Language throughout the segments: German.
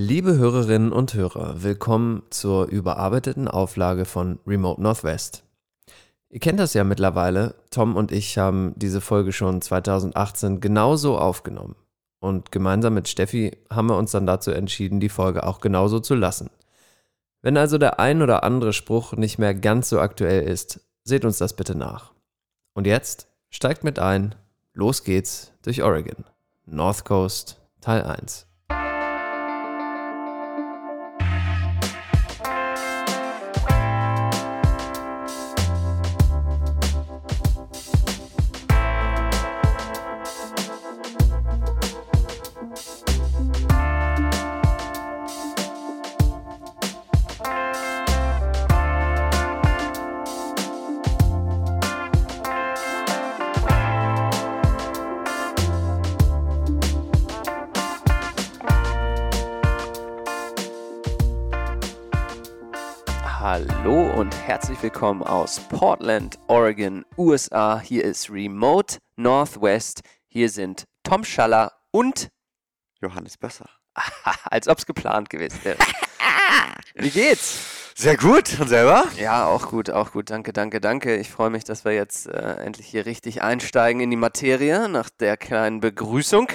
Liebe Hörerinnen und Hörer, willkommen zur überarbeiteten Auflage von Remote Northwest. Ihr kennt das ja mittlerweile, Tom und ich haben diese Folge schon 2018 genauso aufgenommen. Und gemeinsam mit Steffi haben wir uns dann dazu entschieden, die Folge auch genauso zu lassen. Wenn also der ein oder andere Spruch nicht mehr ganz so aktuell ist, seht uns das bitte nach. Und jetzt steigt mit ein, los geht's durch Oregon. North Coast Teil 1. willkommen aus Portland, Oregon, USA. Hier ist Remote Northwest. Hier sind Tom Schaller und Johannes Besser. als ob es geplant gewesen wäre. Wie geht's? Sehr gut. Und selber? Ja, auch gut, auch gut. Danke, danke, danke. Ich freue mich, dass wir jetzt äh, endlich hier richtig einsteigen in die Materie nach der kleinen Begrüßung.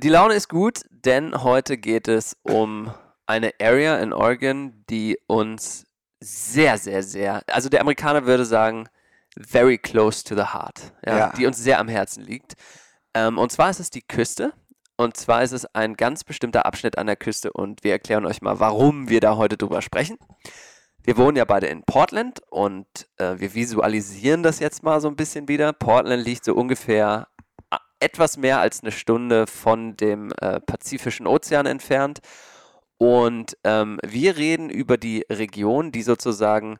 Die Laune ist gut, denn heute geht es um eine Area in Oregon, die uns sehr, sehr, sehr, also der Amerikaner würde sagen, very close to the heart, ja, Ja. die uns sehr am Herzen liegt. Ähm, und zwar ist es die Küste. Und zwar ist es ein ganz bestimmter Abschnitt an der Küste und wir erklären euch mal, warum wir da heute drüber sprechen. Wir wohnen ja beide in Portland und äh, wir visualisieren das jetzt mal so ein bisschen wieder. Portland liegt so ungefähr a- etwas mehr als eine Stunde von dem äh, Pazifischen Ozean entfernt. Und ähm, wir reden über die Region, die sozusagen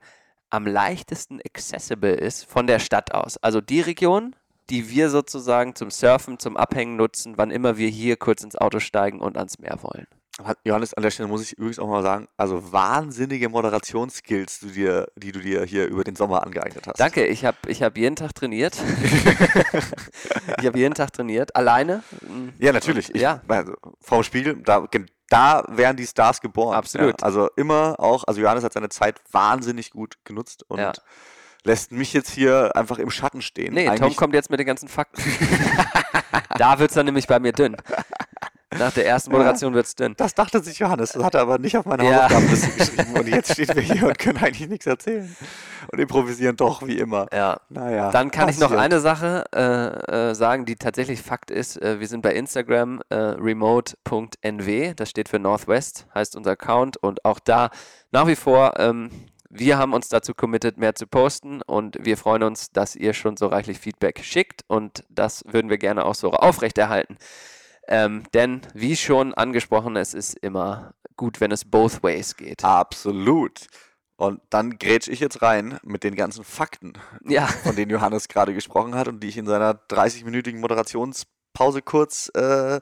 am leichtesten accessible ist von der Stadt aus. Also die Region, die wir sozusagen zum Surfen, zum Abhängen nutzen, wann immer wir hier kurz ins Auto steigen und ans Meer wollen. Johannes, an der Stelle muss ich übrigens auch mal sagen, also wahnsinnige Moderationsskills, du dir, die du dir hier über den Sommer angeeignet hast. Danke, ich habe ich hab jeden Tag trainiert. ich habe jeden Tag trainiert, alleine. Ja, natürlich. Ich, ja, Also, vorm Spiegel, da, da wären die Stars geboren. Absolut. Ja, also immer auch, also Johannes hat seine Zeit wahnsinnig gut genutzt und Ja. lässt mich jetzt hier einfach im Schatten stehen. nee, Tom Eigentlich- kommt jetzt mit den ganzen Fakten. da wird es dann nämlich bei mir dünn. Nach der ersten Moderation wird es dünn. Das dachte sich Johannes, das hat er aber nicht auf meine Ja. Hausaufgabenliste geschrieben. Und jetzt stehen wir hier und können eigentlich nichts erzählen. Und improvisieren doch, wie immer. Ja. Naja. Dann kann ich noch passiert. eine Sache äh, äh, sagen, die tatsächlich Fakt ist. Äh, wir sind bei Instagram äh, remote.nw, das steht für Northwest, heißt unser Account. Und auch da nach wie vor, ähm, wir haben uns dazu committed, mehr zu posten. Und wir freuen uns, dass ihr schon so reichlich Feedback schickt. Und das würden wir gerne auch so aufrechterhalten. Ähm, denn, wie schon angesprochen, es ist immer gut, wenn es both ways geht. Absolut. Und dann grätsch ich jetzt rein mit den ganzen Fakten, Ja, von denen Johannes gerade gesprochen hat und die ich in seiner 30-minütigen Moderationspause kurz äh,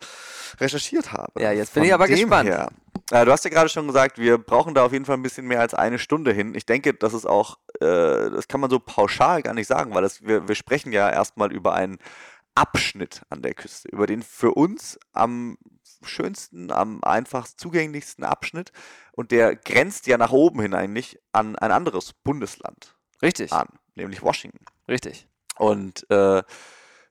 recherchiert habe. Ja, jetzt bin ich Von aber dem gespannt. Her, äh, du hast ja gerade schon gesagt, wir brauchen da auf jeden Fall ein bisschen mehr als eine Stunde hin. Ich denke, das ist auch, äh, das kann man so pauschal gar nicht sagen, weil das, wir, wir sprechen ja erstmal über einen Abschnitt an der Küste, über den für uns am schönsten, am einfachst zugänglichsten Abschnitt und der grenzt ja nach oben hin eigentlich an ein anderes Bundesland richtig, an, nämlich Washington. richtig. Und äh,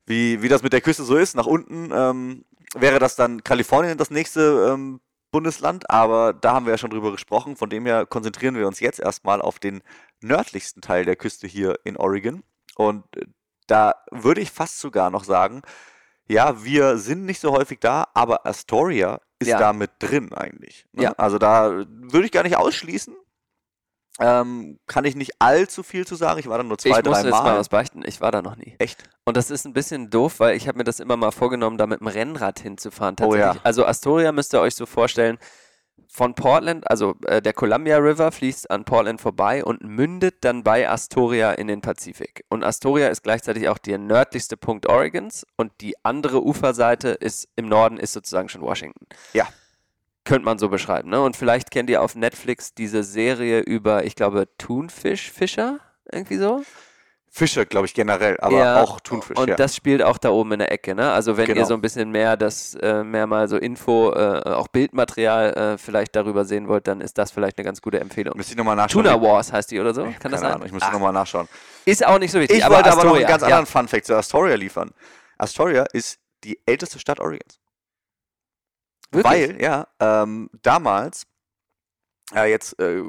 wie, wie das mit der Küste so ist, nach unten ähm, wäre das dann Kalifornien das nächste ähm, Bundesland, aber da haben wir ja schon drüber gesprochen. Von dem her konzentrieren wir uns jetzt erstmal auf den nördlichsten Teil der Küste hier in Oregon. Und äh, da würde ich fast sogar noch sagen, ja, wir sind nicht so häufig da, aber Astoria ist Ja. da mit drin eigentlich. Ne? Ja. Also da würde ich gar nicht ausschließen. Ähm, kann ich nicht allzu viel zu sagen. Ich war da nur zwei, ich drei muss jetzt mal Mal. was beichten. Ich war da noch nie. Echt? Und das ist ein bisschen doof, weil ich habe mir das immer mal vorgenommen, da mit dem Rennrad hinzufahren. Oh ja. Tatsächlich. Also Astoria müsst ihr euch so vorstellen. Von Portland, also äh, der Columbia River fließt an Portland vorbei und mündet dann bei Astoria in den Pazifik. Und Astoria ist gleichzeitig auch der nördlichste Punkt Oregons und die andere Uferseite ist im Norden ist sozusagen schon Washington. Ja. Könnte man so beschreiben, ne? Und vielleicht kennt ihr auf Netflix diese Serie über, ich glaube, Thunfischfischer, irgendwie so. Fische, glaube ich, generell, aber Ja, auch Thunfisch. Und ja. das spielt auch da oben in der Ecke, ne? Also wenn ihr Genau. so ein bisschen mehr das, äh, mehr mal so Info, äh, auch Bildmaterial äh, vielleicht darüber sehen wollt, dann ist das vielleicht eine ganz gute Empfehlung. Müsste ich nochmal nachschauen. Tuna Wars heißt die oder so? Keine Kann das sein? Ahnung, ich müsste Ach, nochmal nachschauen. Ist auch nicht so wichtig. Ich wollte aber noch einen Astoria, ganz ja. anderen Fun-Fact zu Astoria liefern. Astoria ist die älteste Stadt Oregons. Wirklich? Weil, ja, ähm, damals, ja, jetzt äh,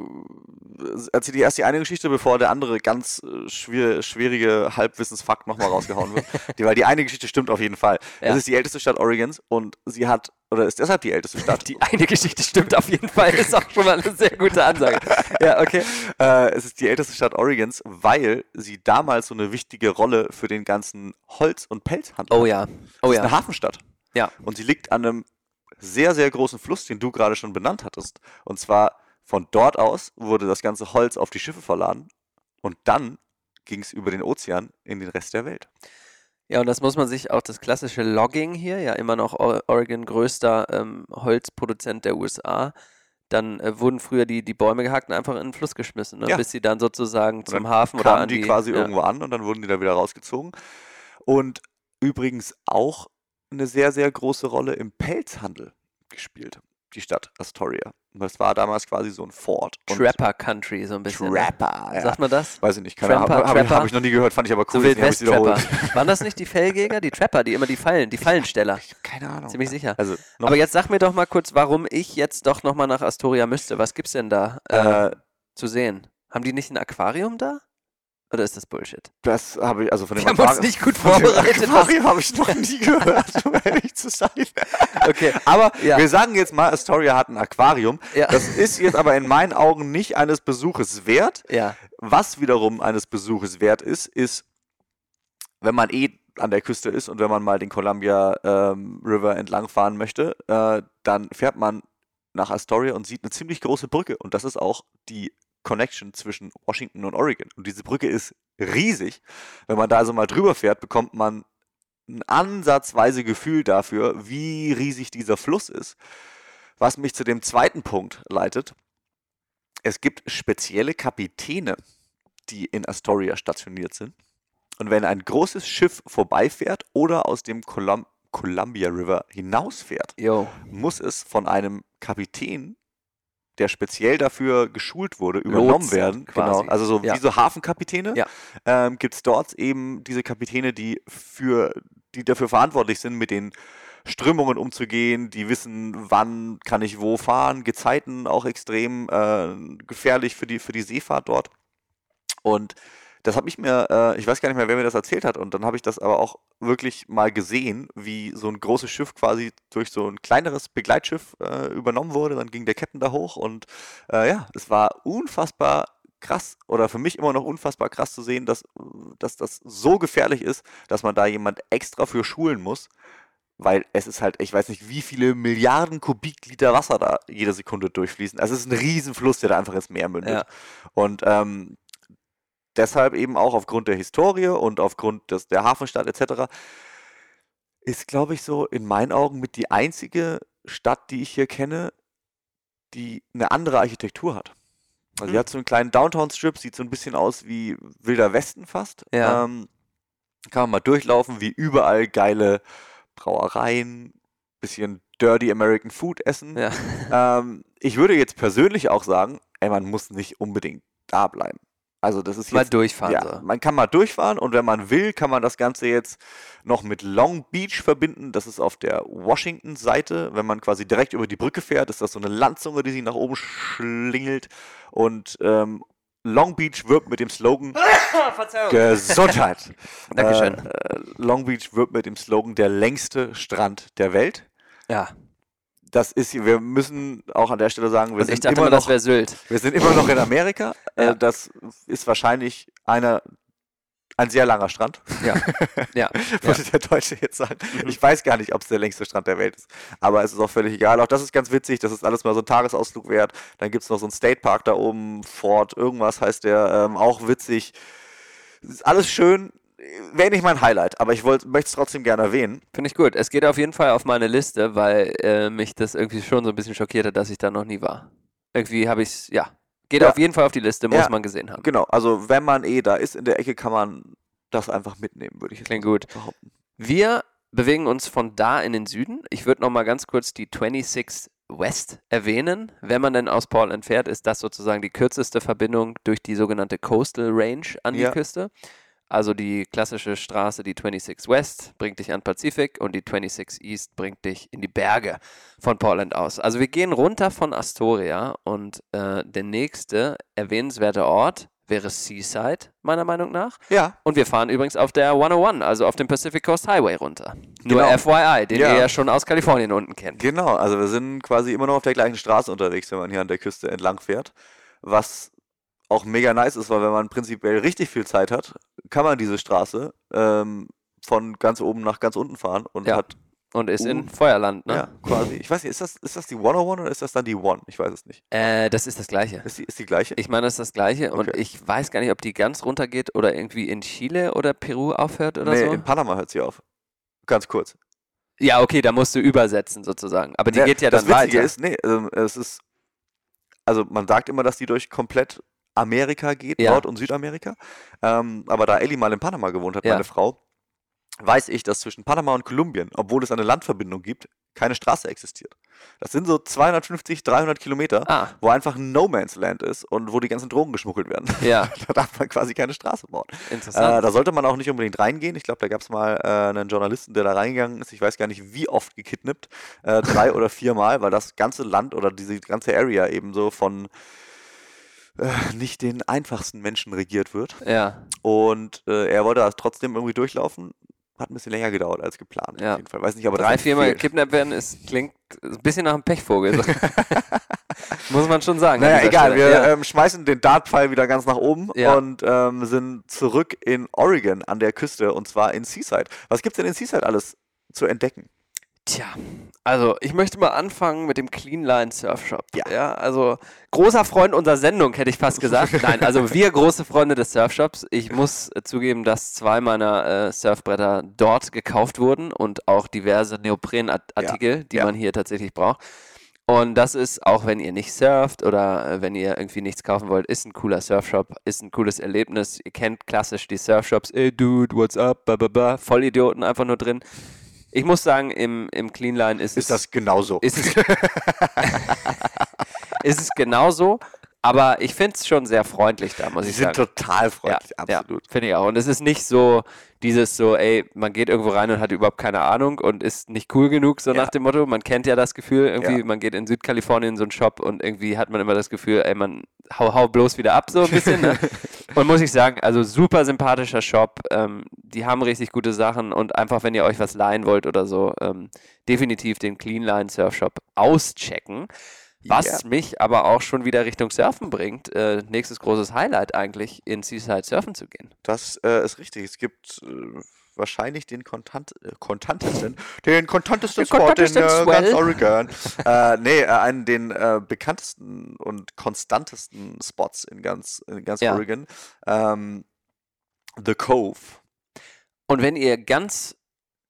erzähle ich erst die eine Geschichte, bevor der andere ganz äh, schwer, schwierige Halbwissensfakt nochmal rausgehauen wird. die, weil die eine Geschichte stimmt auf jeden Fall. Ja. Es ist die älteste Stadt Oregons und sie hat, oder ist deshalb die älteste Stadt. Die eine Geschichte stimmt auf jeden Fall, ist auch schon mal eine sehr gute Ansage. Ja, okay. Äh, es ist die älteste Stadt Oregons, weil sie damals so eine wichtige Rolle für den ganzen Holz- und Pelzhandel Oh ja. Es Oh ist ja. eine Hafenstadt. Ja. Und sie liegt an einem sehr, sehr großen Fluss, den du gerade schon benannt hattest. Und zwar von dort aus wurde das ganze Holz auf die Schiffe verladen und dann ging es über den Ozean in den Rest der Welt. Ja, und das muss man sich auch das klassische Logging hier, ja immer noch Or- Oregon größter ähm, Holzproduzent der USA. Dann äh, wurden früher die, die Bäume gehackt und einfach in den Fluss geschmissen, ne? Ja. bis sie dann sozusagen zum dann Hafen oder Kamen an die, die quasi ja. irgendwo an und dann wurden die da wieder rausgezogen. Und übrigens auch eine sehr, sehr große Rolle im Pelzhandel gespielt, die Stadt Astoria. Das war damals quasi so ein Fort. Trapper Country so ein bisschen. ne? Trapper, ja. Sagt man das? Weiß ich nicht, keine Ahnung. Habe ich, Trapper? hab ich noch nie gehört, fand ich aber So cool. hab ich's Wildwest-Trapper. wiederholt. Waren das nicht die Felljäger, die Trapper, die immer die Fallen, die Fallensteller? Ich hab keine Ahnung. Ziemlich sicher. Also, Aber jetzt sag mir doch mal kurz, warum ich jetzt doch nochmal nach Astoria müsste. Was gibt's denn da äh, äh, zu sehen? Haben die nicht ein Aquarium da? Oder ist das Bullshit? das habe ich, also von dem Wir haben uns Aquari- nicht gut vorbereitet. Aquarium habe ich noch nie gehört, um ehrlich zu sein. Okay. Aber Ja. wir sagen jetzt mal, Astoria hat ein Aquarium. Ja. Das ist jetzt aber in meinen Augen nicht eines Besuches wert. Ja. Was wiederum eines Besuches wert ist, ist, wenn man eh an der Küste ist und wenn man mal den Columbia ähm, River entlangfahren möchte, äh, dann fährt man nach Astoria und sieht eine ziemlich große Brücke. Und das ist auch die Connection zwischen Washington und Oregon. Und diese Brücke ist riesig. Wenn man da also mal drüber fährt, bekommt man ein ansatzweise Gefühl dafür, wie riesig dieser Fluss ist. Was mich zu dem zweiten Punkt leitet. Es gibt spezielle Kapitäne, die in Astoria stationiert sind. Und wenn ein großes Schiff vorbeifährt oder aus dem Colum Columbia River hinausfährt, Jo. muss es von einem Kapitän, der speziell dafür geschult wurde, übernommen Lotsen werden. quasi. Genau, also so Ja. wie so Hafenkapitäne Ja. ähm, gibt es dort eben diese Kapitäne, die für, die dafür verantwortlich sind, mit den Strömungen umzugehen, die wissen, wann kann ich wo fahren, Gezeiten auch extrem äh, gefährlich für die, für die Seefahrt dort. Und das habe ich mir, äh, ich weiß gar nicht mehr, wer mir das erzählt hat, und dann habe ich das aber auch wirklich mal gesehen, wie so ein großes Schiff quasi durch so ein kleineres Begleitschiff äh, übernommen wurde. Dann ging der Captain da hoch und äh, ja, es war unfassbar krass oder für mich immer noch unfassbar krass zu sehen, dass, dass das so gefährlich ist, dass man da jemand extra für schulen muss. Weil es ist halt, ich weiß nicht, wie viele Milliarden Kubikliter Wasser da jede Sekunde durchfließen. Also es ist ein Riesenfluss, der da einfach ins Meer mündet. Ja. Und ähm, deshalb eben auch aufgrund der Historie und aufgrund des, der Hafenstadt etc. ist, glaube ich, so in meinen Augen mit die einzige Stadt, die ich hier kenne, die eine andere Architektur hat. Also sie Hm. hat so einen kleinen Downtown-Strip, sieht so ein bisschen aus wie Wilder Westen fast. Ja. Ähm, kann man mal durchlaufen, wie überall geile Brauereien, bisschen Dirty American Food essen. Ja. Ähm, ich würde jetzt persönlich auch sagen, ey, man muss nicht unbedingt da bleiben. Also das ist Mal jetzt, durchfahren. ja, So. man kann mal durchfahren und wenn man will, kann man das Ganze jetzt noch mit Long Beach verbinden. Das ist auf der Washington-Seite. Wenn man quasi direkt über die Brücke fährt, ist das so eine Landzunge, die sich nach oben schlingelt. Und ähm, Long Beach wirbt mit dem Slogan. Gesundheit. Dankeschön. Äh, äh, Long Beach wirbt mit dem Slogan der längste Strand der Welt. Ja. Das ist, wir müssen auch an der Stelle sagen, wir ich sind immer noch wir sind immer noch in Amerika. Ja. Äh, das ist wahrscheinlich einer, ein sehr langer Strand, Ja. Ja. würde der Deutsche jetzt sagen. Mhm. Ich weiß gar nicht, ob es der längste Strand der Welt ist. Aber es ist auch völlig egal. Auch das ist ganz witzig. Das ist alles mal so ein Tagesausflug wert. Dann gibt es noch so einen State Park da oben, Fort, irgendwas heißt der, ähm, auch witzig. Ist alles schön. Wäre nicht mein Highlight, aber ich möchte es trotzdem gerne erwähnen. Finde ich gut. Es geht auf jeden Fall auf meine Liste, weil äh, mich das irgendwie schon so ein bisschen schockiert hat, dass ich da noch nie war. Irgendwie habe ich es, ja, Geht Ja. auf jeden Fall auf die Liste, muss Ja. man gesehen haben. Genau, also wenn man eh da ist in der Ecke, kann man das einfach mitnehmen, würde ich jetzt Klingt gut. behaupten. Wir bewegen uns von da in den Süden. Ich würde noch mal ganz kurz die 26 West erwähnen. Wenn man denn aus Portland fährt, ist das sozusagen die kürzeste Verbindung durch die sogenannte Coastal Range an die Ja. Küste. Also die klassische Straße, die 26 West, bringt dich an Pazifik und die 26 East bringt dich in die Berge von Portland aus. Also wir gehen runter von Astoria und äh, der nächste erwähnenswerte Ort wäre Seaside, meiner Meinung nach. Ja, Und wir fahren übrigens auf der 101, also auf dem Pacific Coast Highway runter. Nur Genau. FYI, den Ja. ihr ja schon aus Kalifornien unten kennt. genau. Also wir sind quasi immer noch auf der gleichen Straße unterwegs, wenn man hier an der Küste entlang fährt. Was auch mega nice ist, weil wenn man prinzipiell richtig viel Zeit hat, kann man diese Straße ähm, von ganz oben nach ganz unten fahren und Ja. hat Und ist in. Feuerland, ne? ja quasi, ich weiß nicht, ist das, ist das die 101 oder ist das dann die One? Ich weiß es nicht. Äh, das ist das Gleiche. Ist die, ist die gleiche? Ich meine, das ist das Gleiche und Okay. ich weiß gar nicht, ob die ganz runter geht oder irgendwie in Chile oder Peru aufhört oder nee, so. in Panama hört sie auf. Ganz kurz. Ja, okay, da musst du übersetzen sozusagen. Aber die Ja, geht ja das dann Witzige weiter. ist, nee, ähm, es ist, also man sagt immer, dass die durch komplett Amerika geht, Ja. Nord- und Südamerika. Ähm, aber da Ellie mal in Panama gewohnt hat, Ja. meine Frau, weiß ich, dass zwischen Panama und Kolumbien, obwohl es eine Landverbindung gibt, keine Straße existiert. Das sind so 250, 300 Kilometer, Ah, wo einfach ein No Man's Land ist und wo die ganzen Drogen geschmuggelt werden. ja, da darf man quasi keine Straße bauen. Äh, interessant. da sollte man auch nicht unbedingt reingehen. Ich glaube, da gab es mal äh, einen Journalisten, der da reingegangen ist. Ich weiß gar nicht, wie oft gekidnappt. Äh, drei oder vier Mal, weil das ganze Land oder diese ganze Area eben so von äh, nicht den einfachsten Menschen regiert wird. ja, Und äh, er wollte das trotzdem irgendwie durchlaufen. Hat ein bisschen länger gedauert als geplant. Ja. Auf jeden Fall. Weiß nicht, aber drei, viermal gekidnappt werden, ist, klingt ein bisschen nach einem Pechvogel. Muss man schon sagen. Naja, egal. Stelle. Wir ja. ähm, schmeißen den Dartpfeil wieder ganz nach oben Ja. und ähm, sind zurück in Oregon an der Küste und zwar in Seaside. Was gibt's denn in Seaside alles zu entdecken? Tja, also ich möchte mal anfangen mit dem Cleanline Surfshop. Ja. also großer Freund unserer Sendung, hätte ich fast gesagt. Nein, also wir große Freunde des Surfshops. Ich muss äh, zugeben, dass zwei meiner äh, Surfbretter dort gekauft wurden und auch diverse Neoprenartikel, die ja. man hier tatsächlich braucht. Und das ist, auch wenn ihr nicht surft oder äh, wenn ihr irgendwie nichts kaufen wollt, ist ein cooler Surfshop, ist ein cooles Erlebnis. Ihr kennt klassisch die Surfshops, ey dude, what's up, ba, ba, ba, Vollidioten einfach nur drin. Ich muss sagen, im, im Cleanline ist, Ist es, das genauso? ist es, ist es genauso, aber ich finde es schon sehr freundlich da, muss Sie ich sind sagen. total freundlich, Ja, absolut. finde ich auch. Und es ist nicht so dieses so, ey, man geht irgendwo rein und hat überhaupt keine Ahnung und ist nicht cool genug, so Ja. nach dem Motto. Man kennt ja das Gefühl, irgendwie, Ja. man geht in Südkalifornien in so einen Shop und irgendwie hat man immer das Gefühl, ey, man hau, hau bloß wieder ab, so ein bisschen. Ne? und muss ich sagen, also super sympathischer Shop. Ähm, die haben richtig gute Sachen und einfach, wenn ihr euch was leihen wollt oder so, ähm, definitiv den Cleanline Surf Shop auschecken. Was Ja. mich aber auch schon wieder Richtung Surfen bringt. Äh, nächstes großes Highlight eigentlich, in Seaside surfen zu gehen. Das äh, ist richtig. Es gibt äh, wahrscheinlich den kontant, äh, kontantesten, den kontantesten Den kontantesten in äh, ganz Oregon. äh, nee, äh, einen den äh, bekanntesten und konstantesten Spots in ganz, in ganz Ja. Oregon. Ähm, The Cove. Und wenn ihr ganz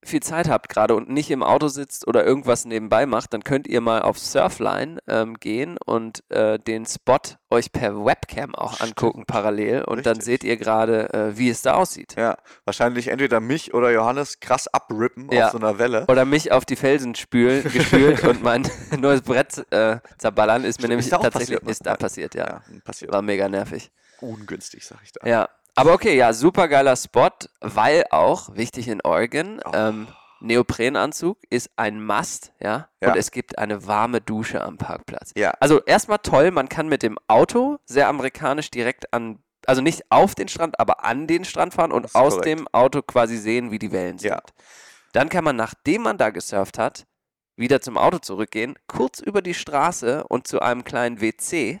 viel Zeit habt gerade und nicht im Auto sitzt oder irgendwas nebenbei macht, dann könnt ihr mal auf Surfline ähm, gehen und äh, den Spot euch per Webcam auch Stimmt. angucken parallel und dann Richtig. seht ihr gerade, äh, wie es da aussieht. Ja, wahrscheinlich entweder mich oder Johannes krass abrippen Ja. auf so einer Welle. Oder mich auf die Felsen spülen, gespült und mein neues Brett äh, zerballern, ist mir Stimmt, nämlich ist tatsächlich passiert, ne? ist da passiert, ja. Ja, passiert. War mega nervig. Ungünstig, sag ich da. Ja, aber okay, ja, super geiler Spot, weil auch, wichtig in Oregon, Oh. ähm, Neoprenanzug ist ein Must, ja? Ja. Und es gibt eine warme Dusche am Parkplatz. Ja. Also erstmal toll, man kann mit dem Auto sehr amerikanisch direkt an, also nicht auf den Strand, aber an den Strand fahren und aus korrekt. dem Auto quasi sehen, wie die Wellen sind. Ja. Dann kann man, nachdem man da gesurft hat, wieder zum Auto zurückgehen, kurz über die Straße und zu einem kleinen WC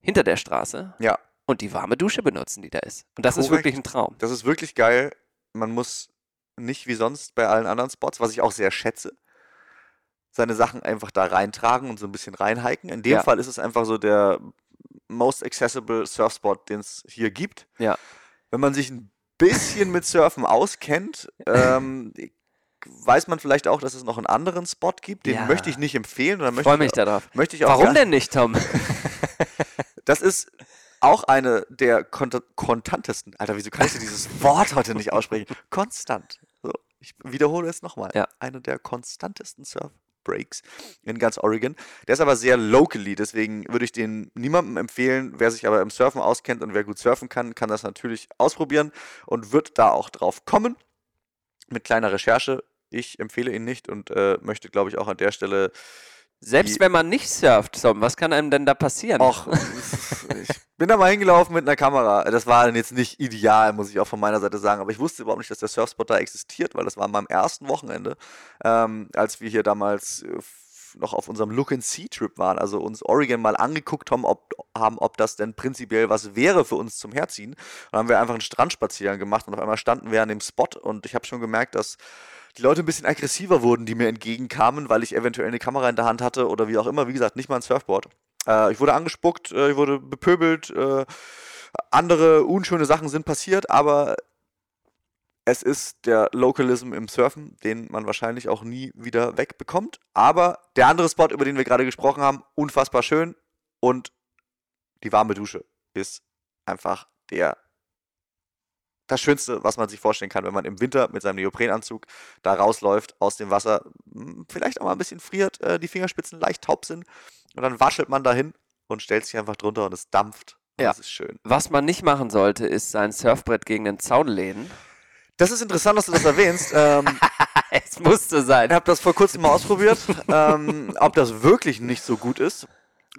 hinter der Straße Ja. Und die warme Dusche benutzen, die da ist. Und das ist Korrekt. wirklich ein Traum. Das ist wirklich geil. Man muss nicht wie sonst bei allen anderen Spots, was ich auch sehr schätze, seine Sachen einfach da reintragen und so ein bisschen reinhiken. In dem Ja. Fall ist es einfach so der most accessible Surfspot, den es hier gibt. Ja. Wenn man sich ein bisschen mit Surfen auskennt, ähm, weiß man vielleicht auch, dass es noch einen anderen Spot gibt. Den Ja. möchte ich nicht empfehlen. Oder Ich möchte freue mich darauf. möchte ich auch Warum denn nicht, Tom? Das ist auch eine der kont kontantesten. Alter, wieso kann ich denn dieses Wort heute nicht aussprechen? Konstant. So, ich wiederhole es nochmal. Ja. Eine der konstantesten Surfbreaks in ganz Oregon. Der ist aber sehr locally, deswegen würde ich den niemandem empfehlen. Wer sich aber im Surfen auskennt und wer gut surfen kann, kann das natürlich ausprobieren und wird da auch drauf kommen. Mit kleiner Recherche. Ich empfehle ihn nicht und äh, möchte, glaube ich, auch an der Stelle Selbst wenn man nicht surft, Tom, was kann einem denn da passieren? Och, ich bin da mal hingelaufen mit einer Kamera. Das war dann jetzt nicht ideal, muss ich auch von meiner Seite sagen. Aber ich wusste überhaupt nicht, dass der Surfspot da existiert, weil das war an meinem ersten Wochenende, ähm, als wir hier damals äh, noch auf unserem Look-and-See-Trip waren. Also uns Oregon mal angeguckt haben ob, haben, ob das denn prinzipiell was wäre für uns zum Herziehen. Dann haben wir einfach einen Strandspaziergang gemacht und auf einmal standen wir an dem Spot und ich habe schon gemerkt, dass die Leute ein bisschen aggressiver wurden, die mir entgegenkamen, weil ich eventuell eine Kamera in der Hand hatte oder wie auch immer. Wie gesagt, nicht mal ein Surfboard. Äh, ich wurde angespuckt, äh, ich wurde bepöbelt, äh, andere unschöne Sachen sind passiert, aber es ist der Localism im Surfen, den man wahrscheinlich auch nie wieder wegbekommt. Aber der andere Spot, über den wir gerade gesprochen haben, unfassbar schön und die warme Dusche ist einfach der das Schönste, was man sich vorstellen kann, wenn man im Winter mit seinem Neoprenanzug da rausläuft aus dem Wasser, m, vielleicht auch mal ein bisschen friert, äh, die Fingerspitzen leicht taub sind und dann waschelt man dahin und stellt sich einfach drunter und es dampft. Ja. Das ist schön. Was man nicht machen sollte, ist sein Surfbrett gegen den Zaun lehnen. Das ist interessant, dass du das erwähnst. ähm, es musste sein. Ich habe das vor kurzem mal ausprobiert, ähm, ob das wirklich nicht so gut ist.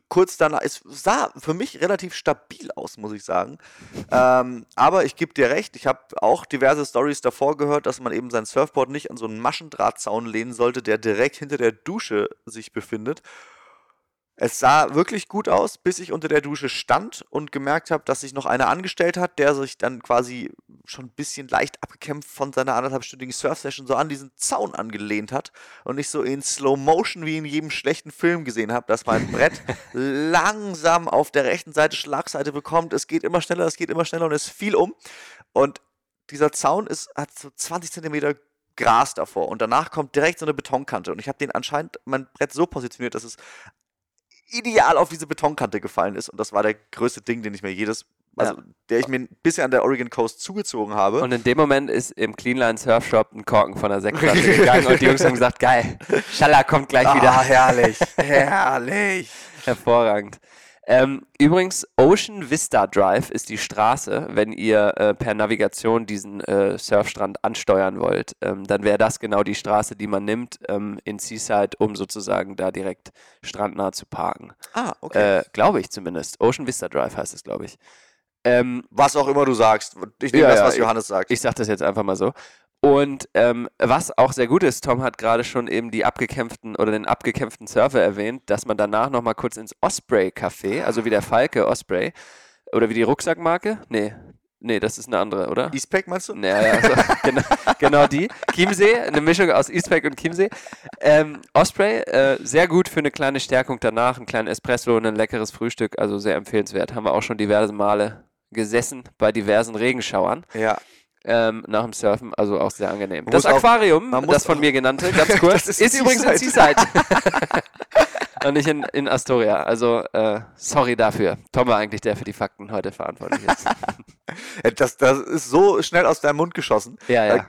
Kurz danach, es sah für mich relativ stabil aus, muss ich sagen. Ähm, aber ich gebe dir recht, ich habe auch diverse Stories davor gehört, dass man eben sein Surfboard nicht an so einen Maschendrahtzaun lehnen sollte, der direkt hinter der Dusche sich befindet. Es sah wirklich gut aus, bis ich unter der Dusche stand und gemerkt habe, dass sich noch einer angestellt hat, der sich dann quasi schon ein bisschen leicht abgekämpft von seiner anderthalbstündigen Surf-Session so an diesen Zaun angelehnt hat und ich so in Slow Motion wie in jedem schlechten Film gesehen habe, dass mein Brett langsam auf der rechten Seite Schlagseite bekommt. Es geht immer schneller, es geht immer schneller und es fiel um. Und dieser Zaun ist, hat so 20 Zentimeter Gras davor und danach kommt direkt so eine Betonkante und ich habe den anscheinend mein Brett so positioniert, dass es ideal auf diese Betonkante gefallen ist und das war der größte Ding, den ich mir jedes, also der ich mir bisher an der Oregon Coast zugezogen habe. Und in dem Moment ist im Cleanline Surfshop ein Korken von der Sektflasche gegangen und die Jungs haben gesagt, geil, Schalla kommt gleich ah, wieder. herrlich, herrlich. Hervorragend. Ähm, übrigens, Ocean Vista Drive ist die Straße, wenn ihr äh, per Navigation diesen äh, Surfstrand ansteuern wollt. Ähm, dann wäre das genau die Straße, die man nimmt ähm, in Seaside, um sozusagen da direkt strandnah zu parken. Ah, okay. Äh, glaube ich zumindest. Ocean Vista Drive heißt es, glaube ich. Ähm, was auch immer du sagst. Ich nehme Ja, das, ja, was ich- Johannes sagt. ich sage das jetzt einfach mal so. Und ähm, was auch sehr gut ist, Tom hat gerade schon eben die abgekämpften oder den abgekämpften Surfer erwähnt, dass man danach nochmal kurz ins Osprey Café, also wie der Falke Osprey, oder wie die Rucksackmarke? Nee, nee, das ist eine andere, oder? Eastpack meinst du? Ja, ja, so, genau, genau die. Chiemsee, eine Mischung aus Eastpack und Chiemsee. Ähm, Osprey, äh, sehr gut für eine kleine Stärkung danach, ein kleinen Espresso und ein leckeres Frühstück, also sehr empfehlenswert. Haben wir auch schon diverse Male gesessen bei diversen Regenschauern Ja. Ähm, nach dem Surfen, also auch sehr angenehm. Man Das auch- Aquarium, man muss das von auch- mir genannte, ganz kurz, ist, ist übrigens in Seaside. Und nicht in, in Astoria. Also, äh, sorry dafür. Tom war eigentlich der für die Fakten heute verantwortlich ist. Das, das ist so schnell aus deinem Mund geschossen. Ja, ja. Da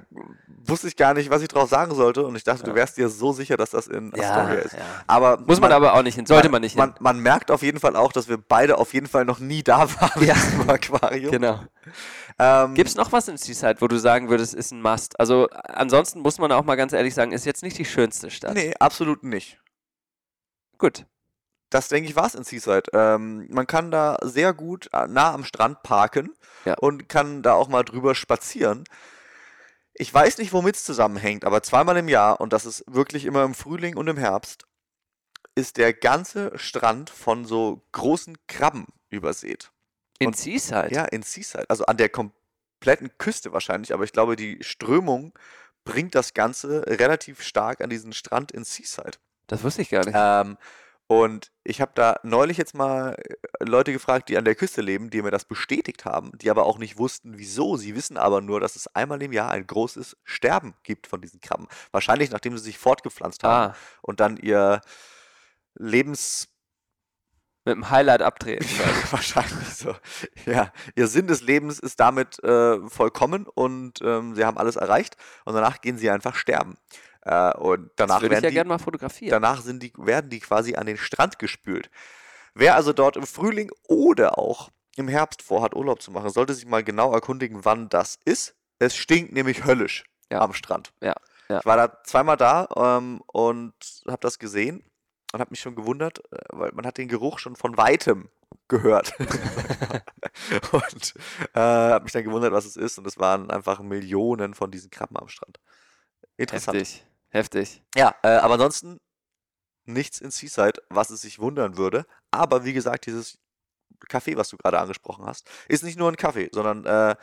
wusste ich gar nicht, was ich drauf sagen sollte und ich dachte, du wärst dir so sicher, dass das in Astoria ist. ja. Aber Muss man, aber auch nicht hin, sollte man nicht hin. Man, man merkt auf jeden Fall auch, dass wir beide auf jeden Fall noch nie da waren Ja. im Aquarium. Genau. Ähm, Gibt es noch was in Seaside, wo du sagen würdest, ist ein Must? Also, ansonsten muss man auch mal ganz ehrlich sagen, ist jetzt nicht die schönste Stadt. Nee, absolut nicht. Gut. Das denke ich war es in Seaside. Ähm, man kann da sehr gut äh, nah am Strand parken Ja. und kann da auch mal drüber spazieren. Ich weiß nicht, womit es zusammenhängt, aber zweimal im Jahr, und das ist wirklich immer im Frühling und im Herbst, ist der ganze Strand von so großen Krabben übersät. In Und- Seaside? Ja, in Seaside. Also an der kompletten Küste wahrscheinlich, aber ich glaube, die Strömung bringt das Ganze relativ stark an diesen Strand in Seaside. Das wusste ich gar nicht. Ähm, und ich habe da neulich jetzt mal äh, Leute gefragt, die an der Küste leben, die mir das bestätigt haben, die aber auch nicht wussten, wieso. Sie wissen aber nur, dass es einmal im Jahr ein großes Sterben gibt von diesen Krabben. Wahrscheinlich nachdem sie sich fortgepflanzt haben ah, und dann ihr Lebens Mit dem Highlight abtreten. Wahrscheinlich so. Ja, ihr Sinn des Lebens ist damit äh, vollkommen und ähm, sie haben alles erreicht und danach gehen sie einfach sterben. Äh, und danach das würde ich werden ja die, gerne mal fotografieren. danach sind die, werden die quasi an den Strand gespült. Wer also dort im Frühling oder auch im Herbst vorhat, Urlaub zu machen, sollte sich mal genau erkundigen, wann das ist. Es stinkt nämlich höllisch Ja. am Strand. Ja, ja. Ich war da zweimal da ähm, und habe das gesehen und habe mich schon gewundert, äh, weil man hat den Geruch schon von weitem gehört. und äh, habe mich dann gewundert, was es ist. Und es waren einfach Millionen von diesen Krabben am Strand. Interessant. Heftig. Heftig. Ja, äh, aber ansonsten nichts in Seaside, was es sich wundern würde. Aber wie gesagt, dieses Kaffee, was du gerade angesprochen hast, ist nicht nur ein Kaffee, sondern äh,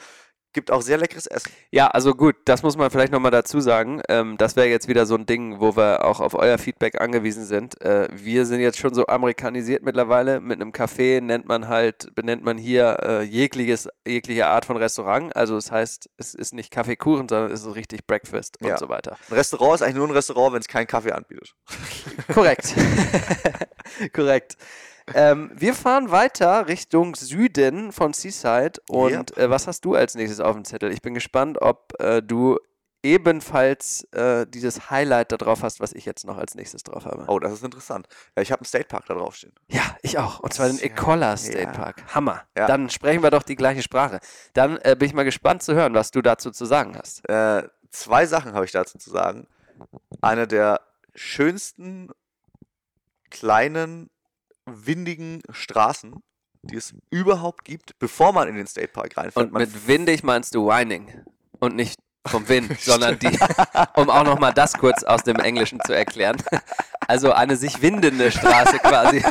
gibt auch sehr leckeres Essen. Ja, also gut, das muss man vielleicht nochmal dazu sagen. Ähm, das wäre jetzt wieder so ein Ding, wo wir auch auf euer Feedback angewiesen sind. Äh, wir sind jetzt schon so amerikanisiert mittlerweile. Mit einem Café nennt man halt, benennt man hier äh, jegliches, jegliche Art von Restaurant. Also das heißt, es ist nicht Kaffeekuchen, sondern es ist richtig Breakfast und Ja. so weiter. Ein Restaurant ist eigentlich nur ein Restaurant, wenn es keinen Kaffee anbietet. Korrekt. Korrekt. Ähm, wir fahren weiter Richtung Süden von Seaside. Und äh, was hast du als nächstes auf dem Zettel? Ich bin gespannt, ob äh, du ebenfalls äh, dieses Highlight da drauf hast, was ich jetzt noch als nächstes drauf habe. Oh, das ist interessant. Ja, ich habe einen State Park da draufstehen. Ja, ich auch. Und zwar den Ecola gut. State Ja. Park. Hammer. Ja. Dann sprechen wir doch die gleiche Sprache. Dann äh, bin ich mal gespannt zu hören, was du dazu zu sagen hast. Äh, zwei Sachen habe ich dazu zu sagen. Eine der schönsten kleinen, windigen Straßen, die es überhaupt gibt, bevor man in den State Park reinfährt. Und mit windig meinst du Whining und nicht vom Wind, sondern die, um auch nochmal das kurz aus dem Englischen zu erklären. Also eine sich windende Straße quasi.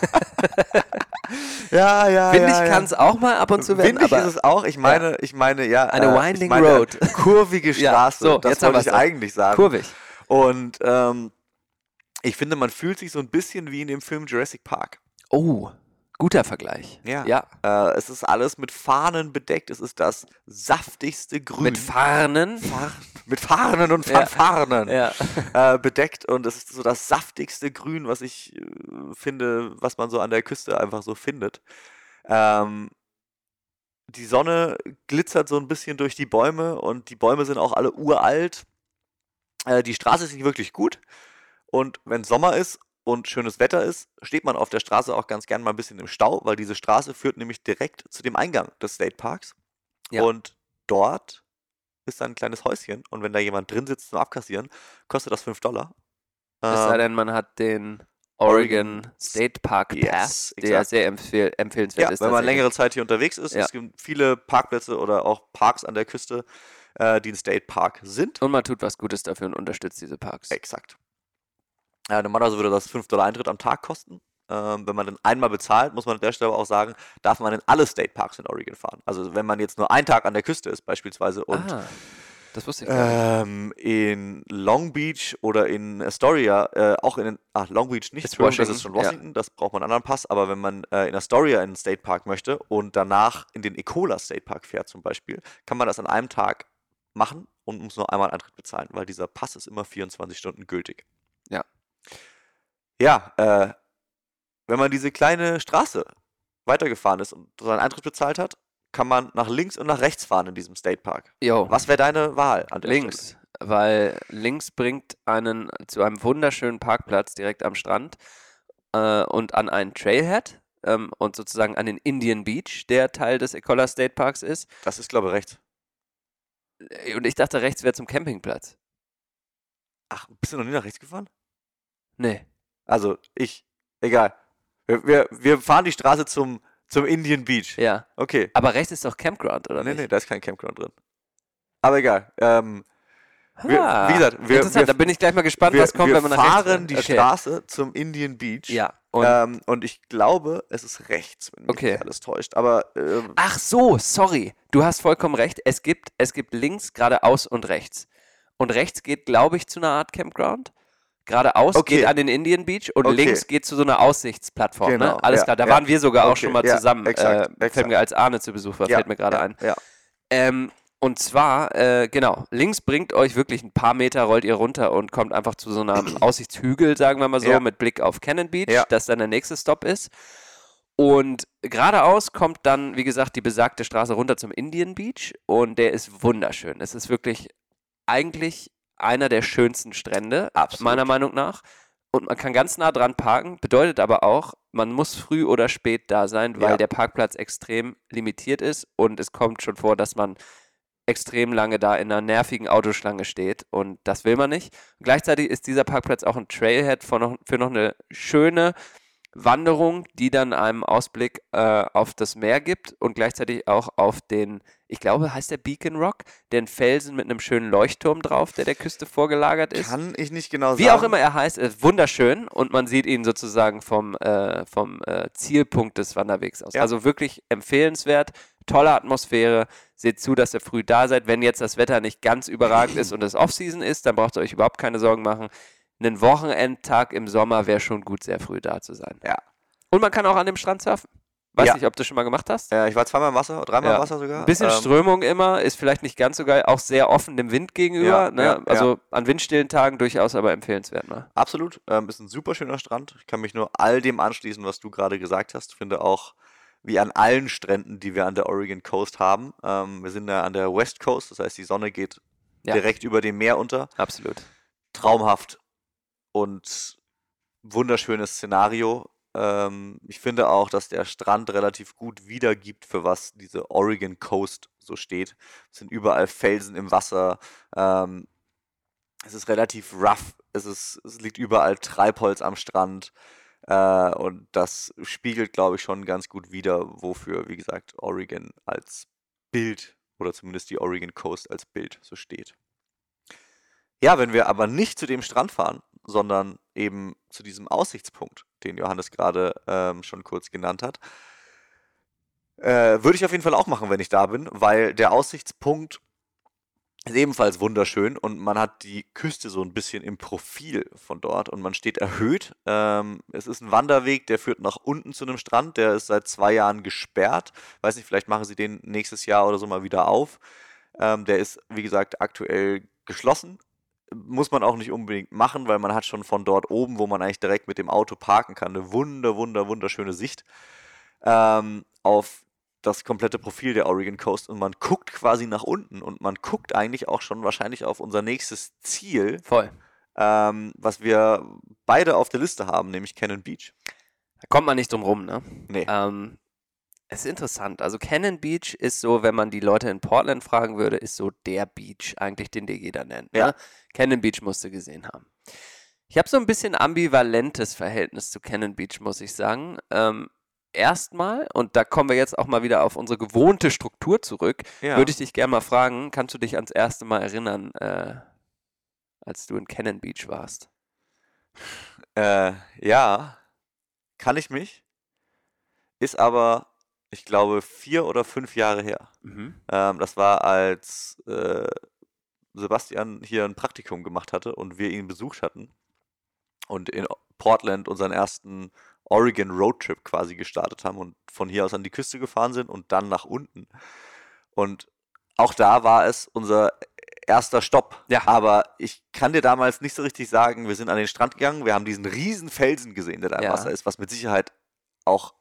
ja, ja, Windig ja, ja. kann es auch mal ab und zu werden, Windig ist es auch. Ich meine, ich meine, ja. Eine äh, winding meine, road. Kurvige Ja, Straße. so, das jetzt wollte ich eigentlich sagen. kurvig. Und ähm, ich finde, man fühlt sich so ein bisschen wie in dem Film Jurassic Park. Oh, guter Vergleich. Ja. ja. Äh, es ist alles mit Fahnen bedeckt. Es ist das saftigste Grün. Mit Farnen. Fahnen, mit Fahnen und Ja. Fanfaren Ja. äh, bedeckt und es ist so das saftigste Grün, was ich äh, finde, was man so an der Küste einfach so findet. Ähm, die Sonne glitzert so ein bisschen durch die Bäume und die Bäume sind auch alle uralt. Äh, die Straße ist nicht wirklich gut und wenn Sommer ist und schönes Wetter ist, steht man auf der Straße auch ganz gern mal ein bisschen im Stau, weil diese Straße führt nämlich direkt zu dem Eingang des State Parks. Ja. Und dort ist dann ein kleines Häuschen und wenn da jemand drin sitzt zum Abkassieren, kostet das 5 Dollar. Es sei Ähm, denn, man hat den Oregon State Park Yes, Pass, der exakt. sehr empfehl empfehlenswert ja, ist. wenn man längere Zeit hier unterwegs ist, Ja. es gibt viele Parkplätze oder auch Parks an der Küste, äh, die ein State Park sind. Und man tut was Gutes dafür und unterstützt diese Parks. Exakt. Ja, normalerweise würde das 5 Dollar Eintritt am Tag kosten. Ähm, wenn man dann einmal bezahlt, muss man an der Stelle aber auch sagen, darf man in alle State Parks in Oregon fahren. Also wenn man jetzt nur einen Tag an der Küste ist beispielsweise und ah, das wusste ich gar nicht. ähm, in Long Beach oder in Astoria, äh, auch in den, ah, Long Beach nicht, Ist das ist Washington, schon ja. Washington, das braucht man einen anderen Pass, aber wenn man äh, in Astoria in den State Park möchte und danach in den Ecola State Park fährt zum Beispiel, kann man das an einem Tag machen und muss nur einmal Eintritt bezahlen, weil dieser Pass ist immer 24 Stunden gültig. Ja. Ja, äh, wenn man diese kleine Straße weitergefahren ist und seinen Eintritt bezahlt hat, kann man nach links und nach rechts fahren in diesem State Park. Jo, Was wäre deine Wahl der Stelle? links, weil links bringt einen zu einem wunderschönen Parkplatz direkt am Strand äh, und an einen Trailhead ähm, und sozusagen an den Indian Beach, der Teil des Ecola State Parks ist. Das ist, glaube ich, rechts. Äh, Und ich dachte, rechts wäre zum Campingplatz. Ach, bist du noch nie nach rechts gefahren? Nee. Also, ich. Egal. Wir, wir, wir fahren die Straße zum, zum Indian Beach. Ja. Okay. Aber rechts ist doch Campground, oder Nee, nicht? nee, da ist kein Campground drin. Aber egal. Ähm, wir, Ah, wie gesagt, wir, Interessant, da wir, bin ich gleich mal gespannt, wir, was kommt, wir wenn man nach rechts fahren fährt. die okay. Straße zum Indian Beach. Ja. Und ähm, und ich glaube, es ist rechts, wenn mich Okay. alles täuscht. Aber ähm, Ach so, sorry. Du hast vollkommen recht. Es gibt, es gibt links, geradeaus und rechts. Und rechts geht, glaube ich, zu einer Art Campground. Geradeaus Okay. geht an den Indian Beach und Okay. links geht zu so einer Aussichtsplattform. Genau, ne? Alles ja, klar, da ja. waren wir sogar auch Okay, schon mal ja, zusammen. exakt, äh, exakt. Fällt mir als Arne zu Besuch war, fällt mir gerade ein. Ja. Ähm, und zwar, äh, genau, links bringt euch wirklich ein paar Meter, rollt ihr runter und kommt einfach zu so einem Aussichtshügel, sagen wir mal so, mit Blick auf Cannon Beach, das dann der nächste Stop ist. Und geradeaus kommt dann, wie gesagt, die besagte Straße runter zum Indian Beach und der ist wunderschön. Es ist wirklich eigentlich einer der schönsten Strände, Absolut. meiner Meinung nach. Und man kann ganz nah dran parken, bedeutet aber auch, man muss früh oder spät da sein, weil Ja. der Parkplatz extrem limitiert ist und es kommt schon vor, dass man extrem lange da in einer nervigen Autoschlange steht und das will man nicht. Und gleichzeitig ist dieser Parkplatz auch ein Trailhead für noch, für noch eine schöne Wanderung, die dann einem Ausblick äh, auf das Meer gibt und gleichzeitig auch auf den, ich glaube, heißt der Beacon Rock, den Felsen mit einem schönen Leuchtturm drauf, der der Küste vorgelagert ist. Kann ich nicht genau Wie sagen. auch immer er heißt, ist wunderschön und man sieht ihn sozusagen vom, äh, vom äh, Zielpunkt des Wanderwegs aus. Ja. Also wirklich empfehlenswert, tolle Atmosphäre. Seht zu, dass ihr früh da seid. Wenn jetzt das Wetter nicht ganz überragend ist und es Off-Season ist, dann braucht ihr euch überhaupt keine Sorgen machen. Einen Wochenendtag im Sommer wäre schon gut, sehr früh da zu sein. Ja. Und man kann auch an dem Strand surfen. Weiß Ja. nicht, ob du schon mal gemacht hast. Äh, ich war zweimal im Wasser, dreimal Ja. im Wasser sogar. Ein bisschen Ähm, Strömung immer, ist vielleicht nicht ganz so geil, auch sehr offen dem Wind gegenüber. Ja, ne? ja, also an windstillen Tagen durchaus aber empfehlenswert. Ne? Absolut. Ähm, ist ein super schöner Strand. Ich kann mich nur all dem anschließen, was du gerade gesagt hast. Finde auch, wie an allen Stränden, die wir an der Oregon Coast haben. Ähm, wir sind ja an der West Coast, das heißt, die Sonne geht Ja. direkt über dem Meer unter. Absolut. Traumhaft und wunderschönes Szenario. Ähm, ich finde auch, dass der Strand relativ gut wiedergibt, für was diese Oregon Coast so steht. Es sind überall Felsen im Wasser. Ähm, es ist relativ rough. Es, ist, es liegt überall Treibholz am Strand. Äh, und das spiegelt, glaube ich, schon ganz gut wider, wofür, wie gesagt, Oregon als Bild oder zumindest die Oregon Coast als Bild so steht. Ja, wenn wir aber nicht zu dem Strand fahren, sondern eben zu diesem Aussichtspunkt, den Johannes gerade ähm, schon kurz genannt hat, äh, würde ich auf jeden Fall auch machen, wenn ich da bin, weil der Aussichtspunkt ist ebenfalls wunderschön und man hat die Küste so ein bisschen im Profil von dort und man steht erhöht. Ähm, es ist ein Wanderweg, der führt nach unten zu einem Strand, der ist seit zwei Jahren gesperrt. Weiß nicht, vielleicht machen sie den nächstes Jahr oder so mal wieder auf. Ähm, der ist, wie gesagt, aktuell geschlossen. Muss man auch nicht unbedingt machen, weil man hat schon von dort oben, wo man eigentlich direkt mit dem Auto parken kann, eine wunder, wunder, wunderschöne Sicht ähm, auf das komplette Profil der Oregon Coast und man guckt quasi nach unten und man guckt eigentlich auch schon wahrscheinlich auf unser nächstes Ziel, Voll. ähm, was wir beide auf der Liste haben, nämlich Cannon Beach. Da kommt man nicht drum rum, ne? Nee. Ähm, es ist interessant. Also Cannon Beach ist so, wenn man die Leute in Portland fragen würde, ist so der Beach eigentlich, den dir jeder nennt. Ja. Ne? Cannon Beach musst du gesehen haben. Ich habe so ein bisschen ambivalentes Verhältnis zu Cannon Beach, muss ich sagen. Ähm, erstmal, und da kommen wir jetzt auch mal wieder auf unsere gewohnte Struktur zurück, Ja. würde ich dich gerne mal fragen, kannst du dich ans erste Mal erinnern, äh, als du in Cannon Beach warst? Äh, ja, kann ich mich. Ist aber, ich glaube, vier oder fünf Jahre her. Mhm. Ähm, das war, als äh, Sebastian hier ein Praktikum gemacht hatte und wir ihn besucht hatten und in Portland unseren ersten Oregon Roadtrip quasi gestartet haben und von hier aus an die Küste gefahren sind und dann nach unten. Und auch da war es unser erster Stopp. Ja. Aber ich kann dir damals nicht so richtig sagen, wir sind an den Strand gegangen, wir haben diesen riesen Felsen gesehen, der da im Ja. Wasser ist, was mit Sicherheit auch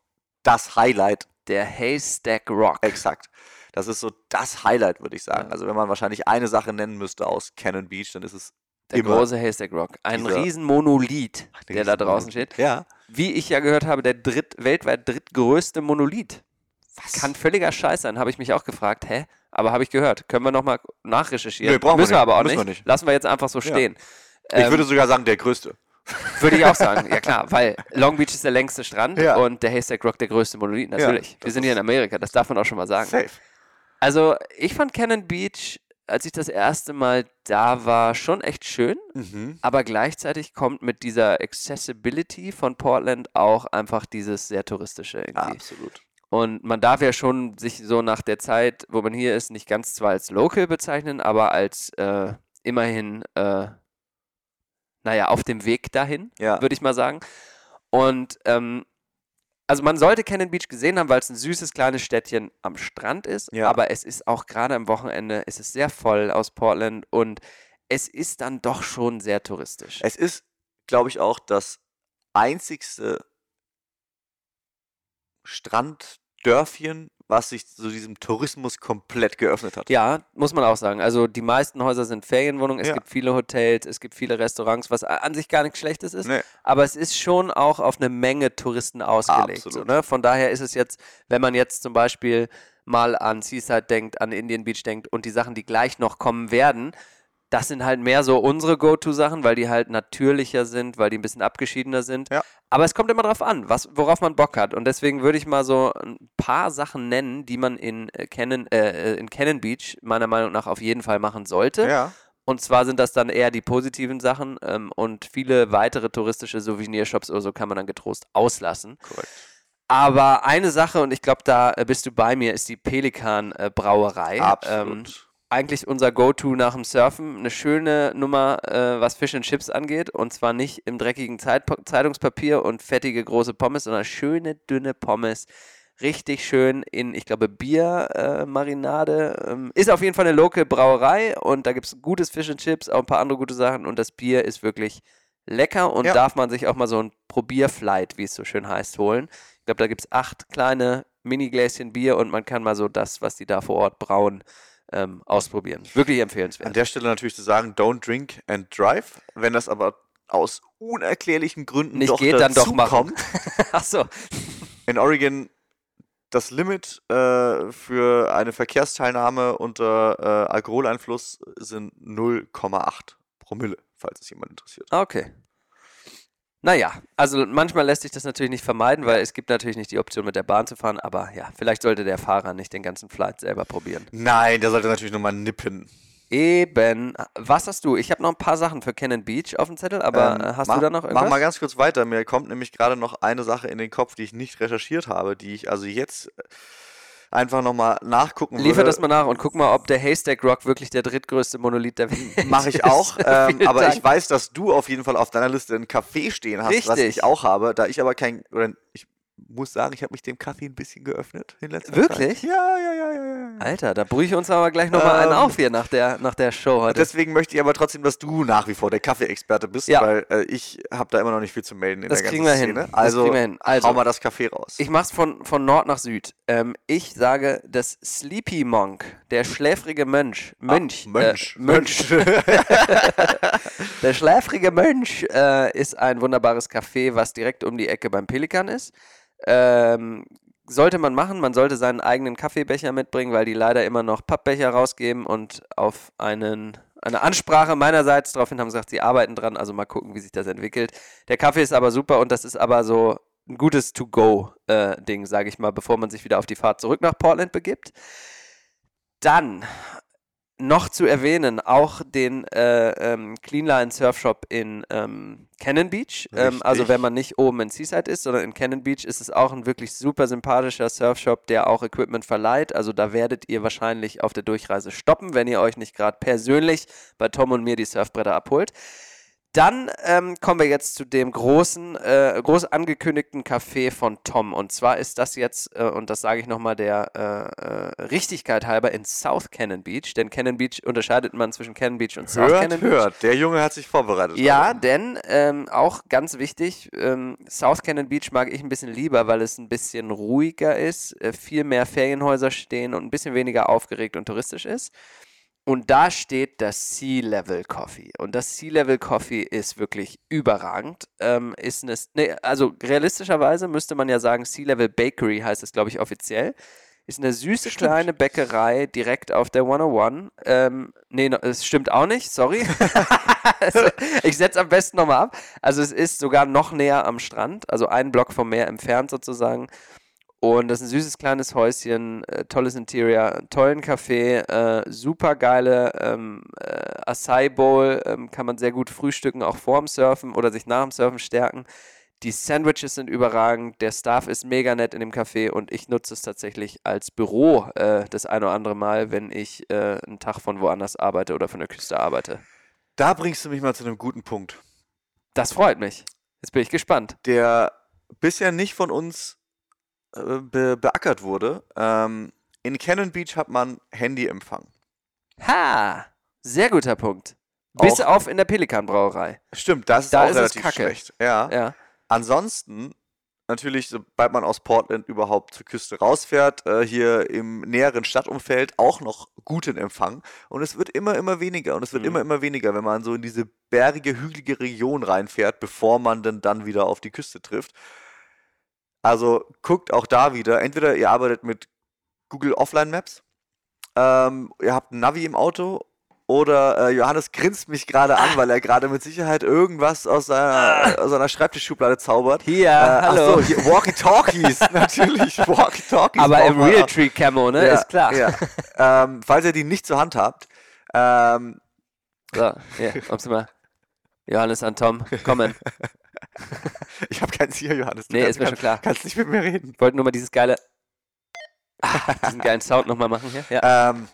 das Highlight Der Haystack Rock. Exakt. Das ist so das Highlight, würde ich sagen. Also wenn man wahrscheinlich eine Sache nennen müsste aus Cannon Beach, dann ist es Der immer große Haystack Rock. Ein dieser- riesen Monolith, der der da riesen draußen steht. Ja. Wie ich ja gehört habe, der dritt, weltweit drittgrößte Monolith. Was? Kann völliger Scheiß sein, habe ich mich auch gefragt. Hä? Aber habe ich gehört. Können wir nochmal nachrecherchieren? Nee, brauchen wir Müssen wir nicht. aber auch nicht. wir nicht. Lassen wir jetzt einfach so Ja. stehen. ich Ähm, würde sogar sagen, der größte. Würde ich auch sagen. Ja klar, weil Long Beach ist der längste Strand Ja. und der Haystack Rock der größte Monolith. Natürlich. wir das sind hier in Amerika, das darf man auch schon mal sagen. Safe. Also ich fand Cannon Beach, als ich das erste Mal da war, schon echt schön. Mhm. Aber gleichzeitig kommt mit dieser Accessibility von Portland auch einfach dieses sehr touristische irgendwie. Absolut. Und man darf ja schon sich so nach der Zeit, wo man hier ist, nicht ganz zwar als Local bezeichnen, aber als äh, immerhin, äh, naja, auf dem Weg dahin, Ja. würde ich mal sagen. Und ähm, also man sollte Cannon Beach gesehen haben, weil es ein süßes kleines Städtchen am Strand ist, Ja. aber es ist auch gerade am Wochenende, es ist sehr voll aus Portland und es ist dann doch schon sehr touristisch. Es ist, glaube ich, auch das einzigste Stranddörfchen, was sich so diesem Tourismus komplett geöffnet hat. Ja, muss man auch sagen. Also die meisten Häuser sind Ferienwohnungen, es Ja. gibt viele Hotels, es gibt viele Restaurants, was an sich gar nichts Schlechtes ist. Nee. Aber es ist schon auch auf eine Menge Touristen ausgelegt. So, ne? Von daher ist es jetzt, wenn man jetzt zum Beispiel mal an Seaside denkt, an Indian Beach denkt und die Sachen, die gleich noch kommen werden, das sind halt mehr so unsere Go-To-Sachen, weil die halt natürlicher sind, weil die ein bisschen abgeschiedener sind. Ja. Aber es kommt immer drauf an, was, worauf man Bock hat. Und deswegen würde ich mal so ein paar Sachen nennen, die man in, äh, Cannon, äh, in Cannon Beach meiner Meinung nach auf jeden Fall machen sollte. Ja. Und zwar sind das dann eher die positiven Sachen ähm, und viele weitere touristische Souvenirshops oder so kann man dann getrost auslassen. Korrekt. Aber eine Sache, und ich glaube, da äh, bist du bei mir, ist die Pelikan äh, Brauerei. Ähm, Absolut. Eigentlich unser Go-To nach dem Surfen. Eine schöne Nummer, äh, was Fish and Chips angeht. Und zwar nicht im dreckigen Zeit Zeitungspapier und fettige große Pommes, sondern schöne, dünne Pommes. Richtig schön in, ich glaube, Biermarinade. Äh, Marinade. ähm, ist auf jeden Fall eine Local Brauerei und da gibt es gutes Fish and Chips, auch ein paar andere gute Sachen. Und das Bier ist wirklich lecker und Ja. darf man sich auch mal so ein Probierflight, wie es so schön heißt, holen. Ich glaube, da gibt es acht kleine Mini-Gläschen Bier und man kann mal so das, was die da vor Ort brauen, ähm, ausprobieren. Wirklich An empfehlenswert. der Stelle natürlich zu sagen, don't drink and drive. Wenn das aber aus unerklärlichen Gründen Nicht doch geht, dann doch machen. kommt, Achso, in Oregon das Limit äh, für eine Verkehrsteilnahme unter äh, Alkoholeinfluss sind 0,8 Promille, falls es jemand interessiert. okay. Naja, also manchmal lässt sich das natürlich nicht vermeiden, weil es gibt natürlich nicht die Option mit der Bahn zu fahren, aber ja, vielleicht sollte der Fahrer nicht den ganzen Flight selber probieren. Nein, der sollte natürlich nur mal nippen. Eben. Was hast du? Ich habe noch ein paar Sachen für Cannon Beach auf dem Zettel, aber Ähm, äh, hast mach, du da noch irgendwas? Mach mal ganz kurz weiter. Mir kommt nämlich gerade noch eine Sache in den Kopf, die ich nicht recherchiert habe, die ich also jetzt einfach nochmal nachgucken Liefer würde. das mal nach und guck mal, ob der Haystack Rock wirklich der drittgrößte Monolith der Welt Mache ich ist. auch. Ähm, aber Dank. ich weiß, dass du auf jeden Fall auf deiner Liste einen Kaffee stehen hast, was Richtig. ich auch habe. Da ich aber kein, oder ich muss sagen, ich habe mich dem Kaffee ein bisschen geöffnet in letzter Wirklich? Zeit. Ja, ja, ja, ja, ja. ja. Alter, da brüche ich uns aber gleich nochmal einen Ähm, auf hier nach der, nach der Show heute. deswegen möchte ich aber trotzdem, dass du nach wie vor der Kaffee-Experte bist, Ja. weil äh, ich habe da immer noch nicht viel zu melden in Das der kriegen ganzen wir hin. Szene. Das Also, kriegen wir hin. Also, hau mal das Kaffee raus. Ich mach's von, von Nord nach Süd. Ähm, ich sage, das Sleepy Monk, der schläfrige Mönch, Mönch, Ah, Mönch. Äh, Mönch. der schläfrige Mönch äh, ist ein wunderbares Café, was direkt um die Ecke beim Pelikan ist. Ähm, sollte man machen, man sollte seinen eigenen Kaffeebecher mitbringen, weil die leider immer noch Pappbecher rausgeben und auf einen, eine Ansprache meinerseits daraufhin haben gesagt, sie arbeiten dran, also mal gucken, wie sich das entwickelt. Der Kaffee ist aber super und das ist aber so ein gutes To-Go-Ding, sage ich mal, bevor man sich wieder auf die Fahrt zurück nach Portland begibt. Dann noch zu erwähnen, auch den äh, ähm, Cleanline Surf Shop in ähm, Cannon Beach. Ähm, also wenn man nicht oben in Seaside ist, sondern in Cannon Beach ist es auch ein wirklich super sympathischer Surfshop, der auch Equipment verleiht. Also da werdet ihr wahrscheinlich auf der Durchreise stoppen, wenn ihr euch nicht gerade persönlich bei Tom und mir die Surfbretter abholt. Dann ähm, kommen wir jetzt zu dem großen, äh, groß angekündigten Café von Tom. Und zwar ist das jetzt, äh, und das sage ich nochmal der äh, äh, Richtigkeit halber, in South Cannon Beach. Denn Cannon Beach unterscheidet man zwischen Cannon Beach und South hört, Cannon Beach. hört. Der Junge hat sich vorbereitet. Ja, Leute. denn ähm, auch ganz wichtig, ähm, South Cannon Beach mag ich ein bisschen lieber, weil es ein bisschen ruhiger ist, äh, viel mehr Ferienhäuser stehen und ein bisschen weniger aufgeregt und touristisch ist. Und da steht das Sea Level Coffee. Und das Sea Level Coffee ist wirklich überragend. Ähm, ist eine, nee, also realistischerweise müsste man ja sagen, Sea Level Bakery heißt es, glaube ich, offiziell. Ist eine süße Stimmt. kleine Bäckerei direkt auf der 101. Ähm, nee, no, es stimmt auch nicht, sorry. ich setze am besten nochmal ab. Also es ist sogar noch näher am Strand, also einen Block vom Meer entfernt sozusagen. Und das ist ein süßes kleines Häuschen, äh, tolles Interior, tollen Kaffee, äh, super geile ähm, äh, Acai Bowl, ähm, kann man sehr gut frühstücken, auch vorm Surfen oder sich nach dem Surfen stärken. Die Sandwiches sind überragend, der Staff ist mega nett in dem Café und ich nutze es tatsächlich als Büro äh, das ein oder andere Mal, wenn ich äh, einen Tag von woanders arbeite oder von der Küste arbeite. Da bringst du mich mal zu einem guten Punkt. Das freut mich. Jetzt bin ich gespannt. der bisher nicht von uns be beackert wurde. Ähm, in Cannon Beach hat man Handyempfang. Ha! Sehr guter Punkt. Bis auf in der Pelikan-Brauerei. Stimmt, das ist Da auch ist relativ kacke. schlecht. Ja. Ja. Ansonsten natürlich, sobald man aus Portland überhaupt zur Küste rausfährt, äh, hier im näheren Stadtumfeld auch noch guten Empfang. Und es wird immer, immer weniger. Und es wird Mhm. immer, immer weniger, wenn man so in diese bergige, hügelige Region reinfährt, bevor man dann, dann wieder auf die Küste trifft. Also guckt auch da wieder. Entweder ihr arbeitet mit Google Offline Maps, ähm, ihr habt ein Navi im Auto oder äh, Johannes grinst mich gerade an, weil er gerade mit Sicherheit irgendwas aus seiner, aus seiner Schreibtischschublade zaubert. Hier, Äh, hallo. so, hier, Walkie-Talkies, natürlich. Walkie-Talkies. Aber im man Real auch. Tree Camo, ne? Ja, Ist klar. Ja. ähm, falls ihr die nicht zur Hand habt, ähm, So, hier, kommst du mal. Johannes an Tom, kommen. ich habe keinen Ziel, Johannes. Du Nee, kannst, ist mir schon klar. kannst nicht mit mir reden. Ich wollte nur mal dieses geile, diesen geilen Sound nochmal machen hier. Ja. Ähm,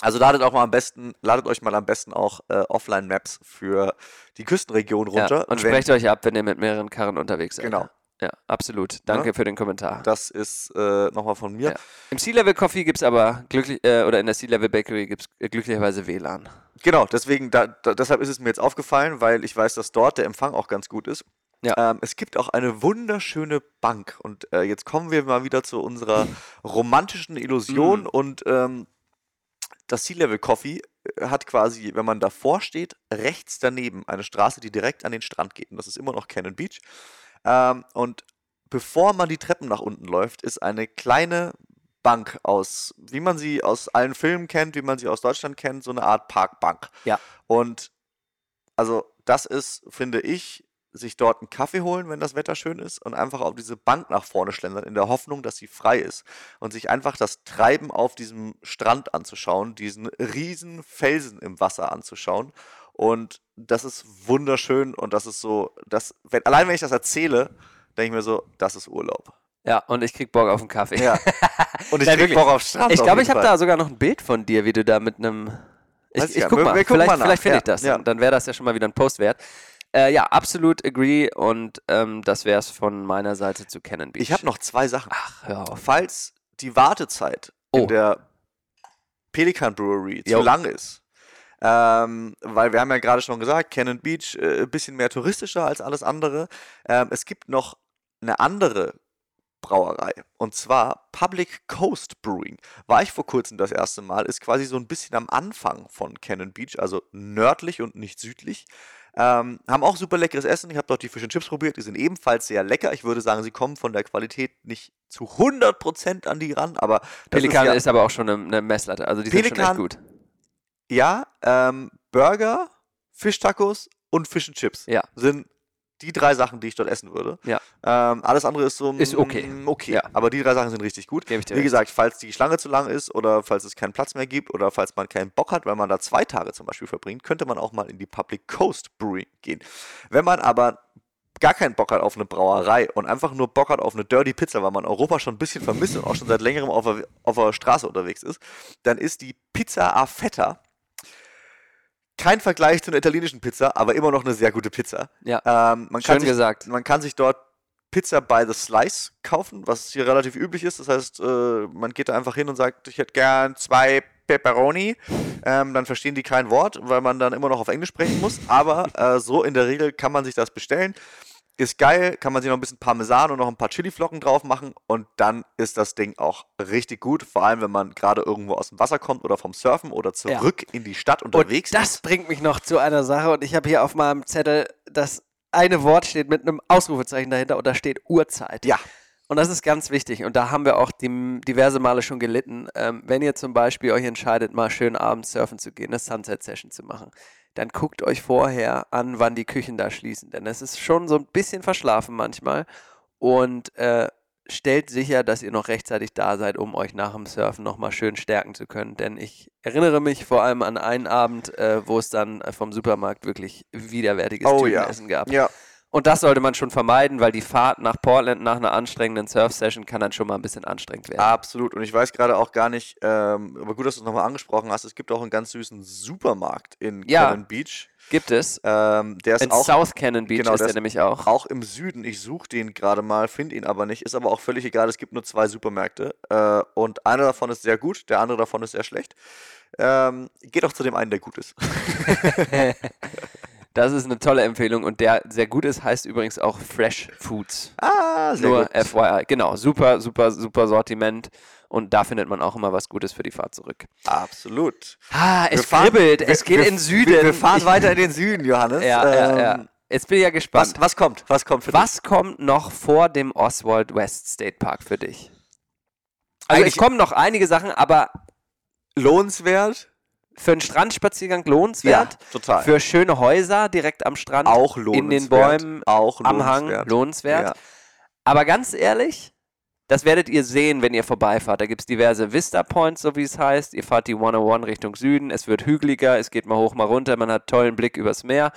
also ladet auch mal am besten, ladet euch mal am besten auch äh, Offline-Maps für die Küstenregion runter. ja. Und sprecht euch ab, wenn ihr mit mehreren Karren unterwegs seid. Genau. Ja, absolut. Danke Ja. für den Kommentar. Das ist äh, nochmal von mir. Ja. Im Sea-Level Coffee gibt es aber glücklich, äh, oder in der Sea-Level Bakery gibt es äh, glücklicherweise WLAN. Genau, deswegen, da, da, deshalb ist es mir jetzt aufgefallen, weil ich weiß, dass dort der Empfang auch ganz gut ist. Ja. Ähm, es gibt auch eine wunderschöne Bank und äh, jetzt kommen wir mal wieder zu unserer romantischen Illusion Mm. und ähm, das Sea Level Coffee äh, hat quasi, wenn man davor steht, rechts daneben eine Straße, die direkt an den Strand geht und das ist immer noch Cannon Beach. Ähm, und bevor man die Treppen nach unten läuft, ist eine kleine Bank aus, wie man sie aus allen Filmen kennt, wie man sie aus Deutschland kennt, so eine Art Parkbank. Ja. Und also das ist, finde ich, sich dort einen Kaffee holen, wenn das Wetter schön ist und einfach auf diese Bank nach vorne schlendern, in der Hoffnung, dass sie frei ist und sich einfach das Treiben auf diesem Strand anzuschauen, diesen riesen Felsen im Wasser anzuschauen und das ist wunderschön und das ist so, das, wenn, allein wenn ich das erzähle, denke ich mir so, das ist Urlaub. Ja, und ich krieg Bock auf einen Kaffee. Ja. Und ich Ja, krieg wirklich. Bock auf Strand. Ich glaube, ich habe da sogar noch ein Bild von dir, wie du da mit einem. Ich, ich ich guck Wir- mal, wir vielleicht, mal vielleicht finde Ja, ich das. ja. Dann, wäre das ja schon mal wieder ein Post wert. Äh, ja, absolut agree und ähm, das wäre es von meiner Seite zu Cannon Beach. Ich habe noch zwei Sachen. Ach, hör auf. Falls die Wartezeit Oh. in der Pelican Brewery Jo. zu lang ist, ähm, weil wir haben ja gerade schon gesagt, Cannon Beach äh, ein bisschen mehr touristischer als alles andere. Ähm, es gibt noch eine andere Brauerei und zwar Public Coast Brewing. War ich vor kurzem das erste Mal, ist quasi so ein bisschen am Anfang von Cannon Beach, also nördlich und nicht südlich. Ähm, haben auch super leckeres Essen. Ich habe dort die Fish and Chips probiert. Die sind ebenfalls sehr lecker. Ich würde sagen, sie kommen von der Qualität nicht zu 100% an die ran, aber Pelikan ist, ja, ist aber auch schon eine, eine Messlatte. Also die sind schon Pelikan- echt gut. Ja ähm, Burger, Fischtacos und Fish and Chips Ja. sind die drei Sachen, die ich dort essen würde. Ja. Ähm, alles andere ist so Ist okay. okay. Ja. Aber die drei Sachen sind richtig gut. Wie recht. gesagt, falls die Schlange zu lang ist oder falls es keinen Platz mehr gibt oder falls man keinen Bock hat, weil man da zwei Tage zum Beispiel verbringt, könnte man auch mal in die Public Coast Brewing gehen. Wenn man aber gar keinen Bock hat auf eine Brauerei und einfach nur Bock hat auf eine Dirty Pizza, weil man Europa schon ein bisschen vermisst und auch schon seit längerem auf der, auf der Straße unterwegs ist, dann ist die Pizza a Fetta kein Vergleich zu einer italienischen Pizza, aber immer noch eine sehr gute Pizza. Ja. Ähm, man, kann Schön sich, gesagt. man kann sich dort Pizza by the Slice kaufen, was hier relativ üblich ist. Das heißt, äh, man geht da einfach hin und sagt, ich hätte gern zwei Pepperoni. Ähm, dann verstehen die kein Wort, weil man dann immer noch auf Englisch sprechen muss. Aber äh, so in der Regel kann man sich das bestellen. Ist geil, kann man sich noch ein bisschen Parmesan und noch ein paar Chiliflocken drauf machen und dann ist das Ding auch richtig gut. Vor allem, wenn man gerade irgendwo aus dem Wasser kommt oder vom Surfen oder zurück in die Stadt unterwegs und das ist. bringt mich noch zu einer Sache und ich habe hier auf meinem Zettel das eine Wort steht mit einem Ausrufezeichen dahinter und da steht Uhrzeit. Ja. Und das ist ganz wichtig und da haben wir auch die, diverse Male schon gelitten. Ähm, wenn ihr zum Beispiel euch entscheidet, mal schön abends surfen zu gehen, eine Sunset-Session zu machen, dann guckt euch vorher an, wann die Küchen da schließen. Denn es ist schon so ein bisschen verschlafen manchmal und äh, stellt sicher, dass ihr noch rechtzeitig da seid, um euch nach dem Surfen nochmal schön stärken zu können. Denn ich erinnere mich vor allem an einen Abend, äh, wo es dann äh, vom Supermarkt wirklich widerwärtiges Oh ja. Tütenessen gab. Ja, Und das sollte man schon vermeiden, weil die Fahrt nach Portland nach einer anstrengenden Surf-Session kann dann schon mal ein bisschen anstrengend werden. Absolut. Und ich weiß gerade auch gar nicht, ähm, aber gut, dass du es nochmal angesprochen hast. Es gibt auch einen ganz süßen Supermarkt in Ja. Cannon Beach. Gibt es. Ähm, der ist In auch, South Cannon Beach genau, ist der nämlich auch. auch im Süden. Ich suche den gerade mal, finde ihn aber nicht. Ist aber auch völlig egal. Es gibt nur zwei Supermärkte. Äh, und einer davon ist sehr gut, der andere davon ist sehr schlecht. Ähm, geht auch zu dem einen, der gut ist. Das ist eine tolle Empfehlung und der sehr gut ist, heißt übrigens auch Fresh Foods. Ah, sehr Nur gut. FYI. Genau, super, super, super Sortiment und da findet man auch immer was Gutes für die Fahrt zurück. Absolut. Ah, es Wir fahren- kribbelt, wir- es geht wir, in Süden. Wir, wir fahren Ich- weiter in den Süden, Johannes. Ja, ja, Ähm, ja. Jetzt bin ich ja gespannt. Was, was kommt? Was kommt für Was kommt noch vor dem Oswald West State Park für dich? Also Eigentlich- es kommen noch einige Sachen, aber dich? Lohnenswert? Für einen Strandspaziergang lohnenswert. total. Für schöne Häuser direkt am Strand, auch in lohnenswert. den Bäumen, auch am Hang, lohnenswert. lohnenswert. Ja. Aber ganz ehrlich, das werdet ihr sehen, wenn ihr vorbeifahrt. Da gibt es diverse Vista Points, so wie es heißt. Ihr fahrt die 101 Richtung Süden. Es wird hügeliger, es geht mal hoch, mal runter. Man hat tollen Blick übers Meer.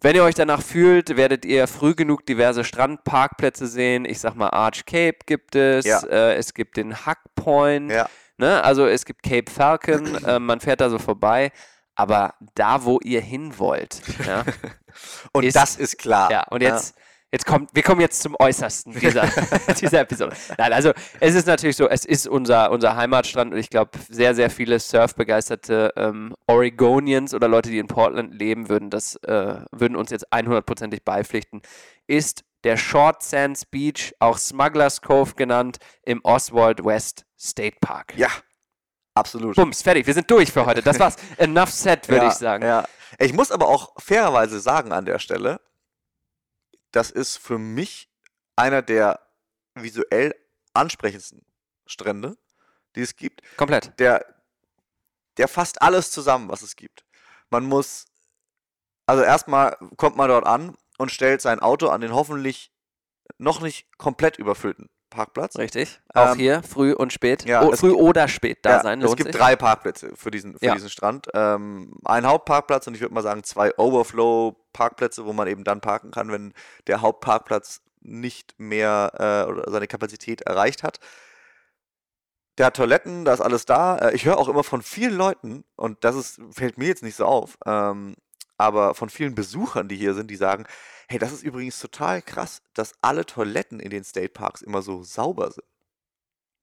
Wenn ihr euch danach fühlt, werdet ihr früh genug diverse Strandparkplätze sehen. Ich sag mal, Arch Cape gibt es. Ja. Äh, es gibt den Huck Point. Ja. Ne? Also es gibt Cape Falcon. äh, man fährt da so vorbei. Aber da, wo ihr hin wollt. Ja, Und Ist- das ist klar. ja, und jetzt, jetzt kommt, wir kommen jetzt zum Äußersten dieser, dieser Episode. Nein, also es ist natürlich so, es ist unser, unser Heimatstrand und ich glaube, sehr, sehr viele surfbegeisterte ähm, Oregonians oder Leute, die in Portland leben, würden das, äh, würden uns jetzt 100%ig beipflichten, ist der Short Sands Beach, auch Smugglers Cove genannt, im Oswald West State Park. Ja, absolut. Bums, fertig, wir sind durch für heute. Das war's. Enough said, würde ja, ich sagen. Ja. Ich muss aber auch fairerweise sagen an der Stelle, das ist für mich einer der visuell ansprechendsten Strände, die es gibt. Komplett. Der, der fasst alles zusammen, was es gibt. Man muss, also erstmal kommt man dort an und stellt sein Auto an den hoffentlich noch nicht komplett überfüllten Parkplatz. Richtig. Auch Ähm, hier früh und spät. ja, oh, es früh gibt- oder spät da Ja, sein. es Lohnt gibt sich. drei Parkplätze für diesen, für Ja. diesen Strand. Ähm, ein Hauptparkplatz und ich würde mal sagen zwei Overflow-Parkplätze, wo man eben dann parken kann, wenn der Hauptparkplatz nicht mehr äh, oder seine Kapazität erreicht hat. Der hat Toiletten, da ist alles da. Äh, ich höre auch immer von vielen Leuten, und das ist, fällt mir jetzt nicht so auf, ähm, aber von vielen Besuchern, die hier sind, die sagen, hey, das ist übrigens total krass, dass alle Toiletten in den State Parks immer so sauber sind.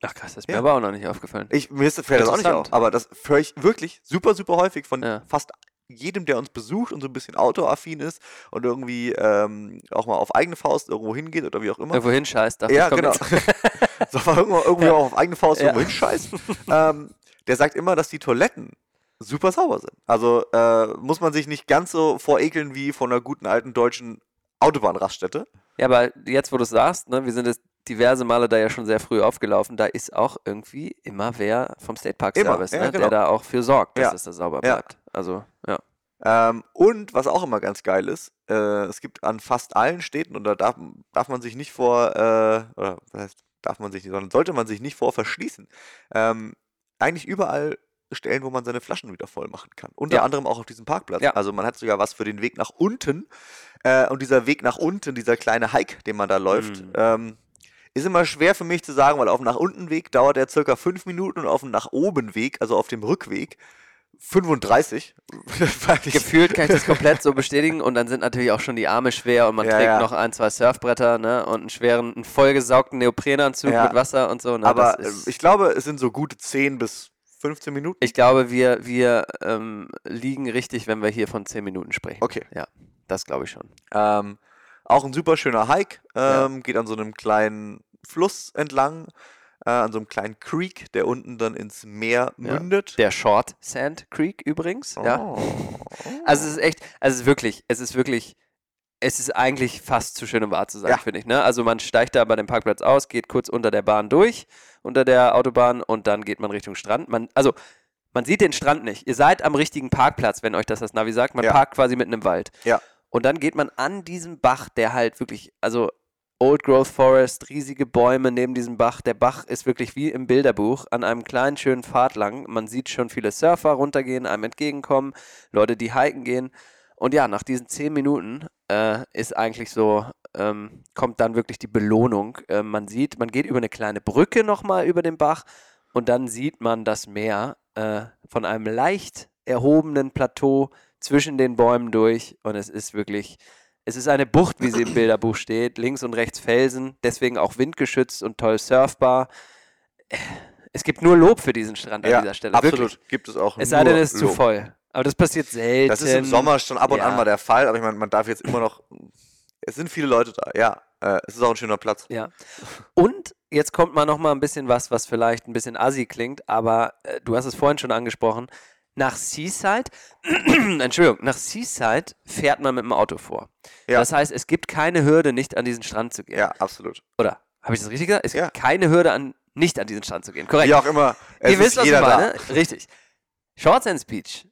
Ach krass, das ist mir Ja. aber auch noch nicht aufgefallen. Ich, mir ist, fällt das auch nicht auf, aber das höre ich wirklich super, super häufig von Ja. fast jedem, der uns besucht und so ein bisschen autoaffin ist und irgendwie ähm, auch mal auf eigene Faust irgendwo hingeht oder wie auch immer. Irgendwo hinscheißt. dachte Ja, genau. so, irgendwo, irgendwie Ja. auch auf eigene Faust irgendwo hinscheißt. ähm, der sagt immer, dass die Toiletten super sauber sind. Also äh, muss man sich nicht ganz so vorekeln wie von einer guten alten deutschen Autobahnraststätte. Ja, aber jetzt, wo du es sagst, ne, wir sind jetzt diverse Male da ja schon sehr früh aufgelaufen, da ist auch irgendwie immer wer vom State Park Immer, Service, ja, ne, genau. der da auch für sorgt, dass Ja. es da sauber Ja. bleibt. Also, ja. Ähm, und was auch immer ganz geil ist, äh, es gibt an fast allen Städten, und da darf, darf man sich nicht vor, äh, oder was heißt, darf man sich nicht, sondern sollte man sich nicht vor verschließen. Ähm, eigentlich überall Stellen, wo man seine Flaschen wieder voll machen kann. Unter Ja. anderem auch auf diesem Parkplatz. Ja. Also man hat sogar was für den Weg nach unten. Äh, und dieser Weg nach unten, dieser kleine Hike, den man da läuft, Mhm. ähm, ist immer schwer für mich zu sagen, weil auf dem nach unten Weg dauert er circa fünf Minuten und auf dem nach oben Weg, also auf dem Rückweg, 35. Weil ich- Gefühlt kann ich das komplett so bestätigen und dann sind natürlich auch schon die Arme schwer und man Ja, trägt ja. noch ein, zwei Surfbretter ne, und einen schweren, einen vollgesaugten Neoprenanzug Ja. mit Wasser und so. Ne, Aber ich glaube, es sind so gute 10 bis 15 Minuten. Ich glaube, wir, wir ähm, liegen richtig, wenn wir hier von 10 Minuten sprechen. Okay. Ja, das glaube ich schon. Ähm, auch ein super schöner Hike. Ja. Ähm, Geht an so einem kleinen Fluss entlang, äh, an so einem kleinen Creek, der unten dann ins Meer Ja. mündet. Der Short Sand Creek übrigens. Ja. Oh. Also es ist echt, also es ist wirklich, es ist wirklich, es ist eigentlich fast zu schön, um wahr zu sein, Ja. finde ich. Ne? Also man steigt da bei dem Parkplatz aus, geht kurz unter der Bahn durch, unter der Autobahn und dann geht man Richtung Strand. Man, also man sieht den Strand nicht. Ihr seid am richtigen Parkplatz, wenn euch das das Navi sagt. Man Ja. parkt quasi mitten im Wald. Ja. Und dann geht man an diesem Bach, der halt wirklich, also Old Growth Forest, riesige Bäume neben diesem Bach. Der Bach ist wirklich wie im Bilderbuch an einem kleinen, schönen Pfad lang. Man sieht schon viele Surfer runtergehen, einem entgegenkommen, Leute, die hiken gehen. Und ja, nach diesen zehn Minuten äh, ist eigentlich so, ähm, kommt dann wirklich die Belohnung. Äh, man sieht, man geht über eine kleine Brücke nochmal über den Bach und dann sieht man das Meer äh, von einem leicht erhobenen Plateau zwischen den Bäumen durch und es ist wirklich, es ist eine Bucht, wie sie im Bilderbuch steht, links und rechts Felsen, deswegen auch windgeschützt und toll surfbar. Es gibt nur Lob für diesen Strand an ja, dieser Stelle. absolut. Wirklich. Gibt es auch Es sei denn, es ist zu Lob. voll. Aber das passiert selten. Das ist im Sommer schon ab und Ja. an mal der Fall, aber ich meine, man darf jetzt immer noch. Es sind viele Leute da, ja. Äh, es ist auch ein schöner Platz. Ja. Und jetzt kommt mal noch mal ein bisschen was, was vielleicht ein bisschen assi klingt, aber äh, du hast es vorhin schon angesprochen. Nach Seaside, Entschuldigung, nach Seaside fährt man mit dem Auto vor. Ja. Das heißt, es gibt keine Hürde, nicht an diesen Strand zu gehen. Ja, absolut. Oder? Habe ich das richtig gesagt? Es Ja. gibt keine Hürde, an, nicht an diesen Strand zu gehen. Korrekt. Wie auch immer, es Ihr wisst, was ich jeder da. meine. Richtig. Short Sands Beach.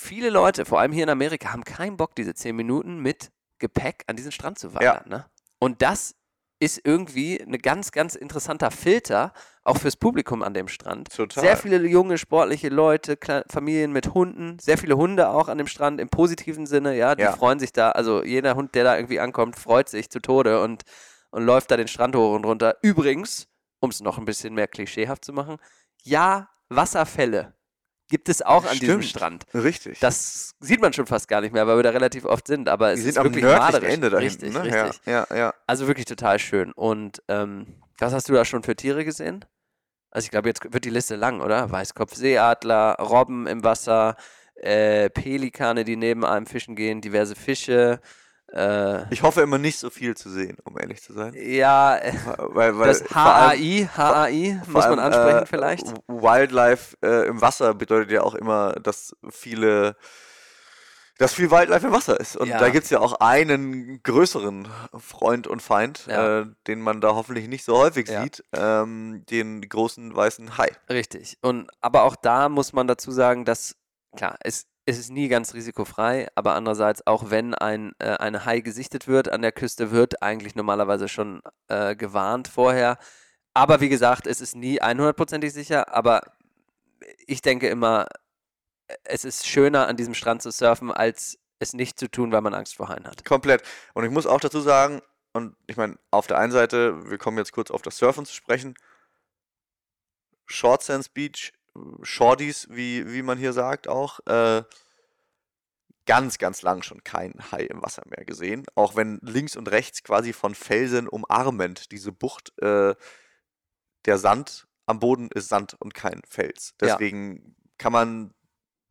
Viele Leute, vor allem hier in Amerika, haben keinen Bock, diese 10 Minuten mit Gepäck an diesen Strand zu wandern. Ne? Und das ist irgendwie ein ganz, ganz interessanter Filter, auch fürs Publikum an dem Strand. Total. Sehr viele junge, sportliche Leute, Kle Familien mit Hunden, sehr viele Hunde auch an dem Strand im positiven Sinne, ja, die Ja. freuen sich da, also jeder Hund, der da irgendwie ankommt, freut sich zu Tode und, und läuft da den Strand hoch und runter. Übrigens, um es noch ein bisschen mehr klischeehaft zu machen, ja, Wasserfälle gibt es auch an diesem Stimmt. Strand. Richtig. Das sieht man schon fast gar nicht mehr, weil wir da relativ oft sind, aber es Die ist sind am wirklich malerisch. Ende da richtig, hinten, ne? richtig. Ja, ja, ja. Also wirklich total schön. Und ähm, was hast du da schon für Tiere gesehen? Also ich glaube, jetzt wird die Liste lang, oder? Weißkopfseeadler, Robben im Wasser, äh, Pelikane, die neben einem fischen gehen, diverse Fische. Äh, Ich hoffe immer nicht so viel zu sehen, um ehrlich zu sein. ja, Weil, weil das HAI, HAI, muss man ansprechen äh, vielleicht. Wildlife äh, im Wasser bedeutet ja auch immer, dass viele, dass viel Wildlife im Wasser ist. Und Ja. da gibt es ja auch einen größeren Freund und Feind, Ja. äh, den man da hoffentlich nicht so häufig Ja. sieht, ähm, den großen weißen Hai. Richtig. Und aber auch da muss man dazu sagen, dass klar, es, es ist nie ganz risikofrei, aber andererseits auch wenn ein äh, eine Hai gesichtet wird an der Küste, wird eigentlich normalerweise schon äh, gewarnt vorher. Aber wie gesagt, es ist nie 100%ig sicher, aber ich denke immer, es ist schöner an diesem Strand zu surfen, als es nicht zu tun, weil man Angst vor Haien hat. Komplett. Und ich muss auch dazu sagen, und ich meine, auf der einen Seite, wir kommen jetzt kurz auf das Surfen zu sprechen. Short Sands Beach, Shorties, wie, wie man hier sagt auch, äh, ganz, ganz lang schon keinen Hai im Wasser mehr gesehen. Auch wenn links und rechts quasi von Felsen umarmend diese Bucht, äh, der Sand am Boden ist Sand und kein Fels. Ja. Deswegen kann man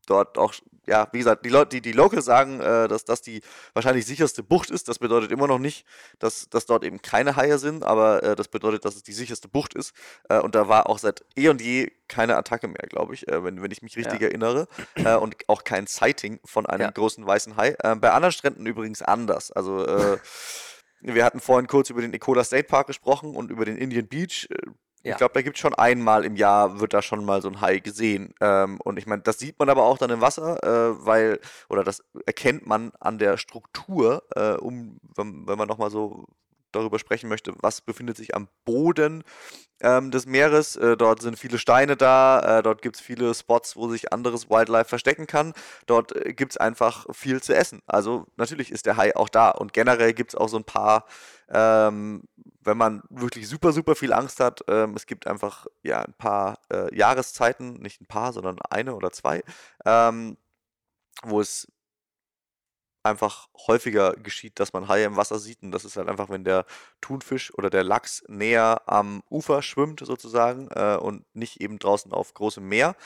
dort auch, ja, wie gesagt, die Leute, die, die Locals sagen, äh, dass das die wahrscheinlich sicherste Bucht ist. Das bedeutet immer noch nicht, dass, dass dort eben keine Haie sind, aber äh, das bedeutet, dass es die sicherste Bucht ist. Äh, und da war auch seit eh und je keine Attacke mehr, glaube ich, äh, wenn, wenn ich mich richtig Ja. erinnere. Äh, und auch kein Sighting von einem Ja. großen weißen Hai. Äh, bei anderen Stränden übrigens anders. Also wir hatten vorhin kurz über den Ecola State Park gesprochen und über den Indian Beach. Ja. Ich glaube, da gibt es schon einmal im Jahr, wird da schon mal so ein Hai gesehen. Ähm, und ich meine, das sieht man aber auch dann im Wasser, äh, weil, oder das erkennt man an der Struktur, äh, um, wenn, wenn man nochmal so darüber sprechen möchte, was befindet sich am Boden ähm, des Meeres. Äh, dort sind viele Steine da, äh, dort gibt es viele Spots, wo sich anderes Wildlife verstecken kann. Dort äh, gibt es einfach viel zu essen. Also natürlich ist der Hai auch da. Und generell gibt es auch so ein paar, ähm, wenn man wirklich super, super viel Angst hat, ähm, es gibt einfach ja ein paar äh, Jahreszeiten, nicht ein paar, sondern eine oder zwei, ähm, wo es einfach häufiger geschieht, dass man Haie im Wasser sieht. Und das ist halt einfach, wenn der Thunfisch oder der Lachs näher am Ufer schwimmt sozusagen äh, und nicht eben draußen auf großem Meer.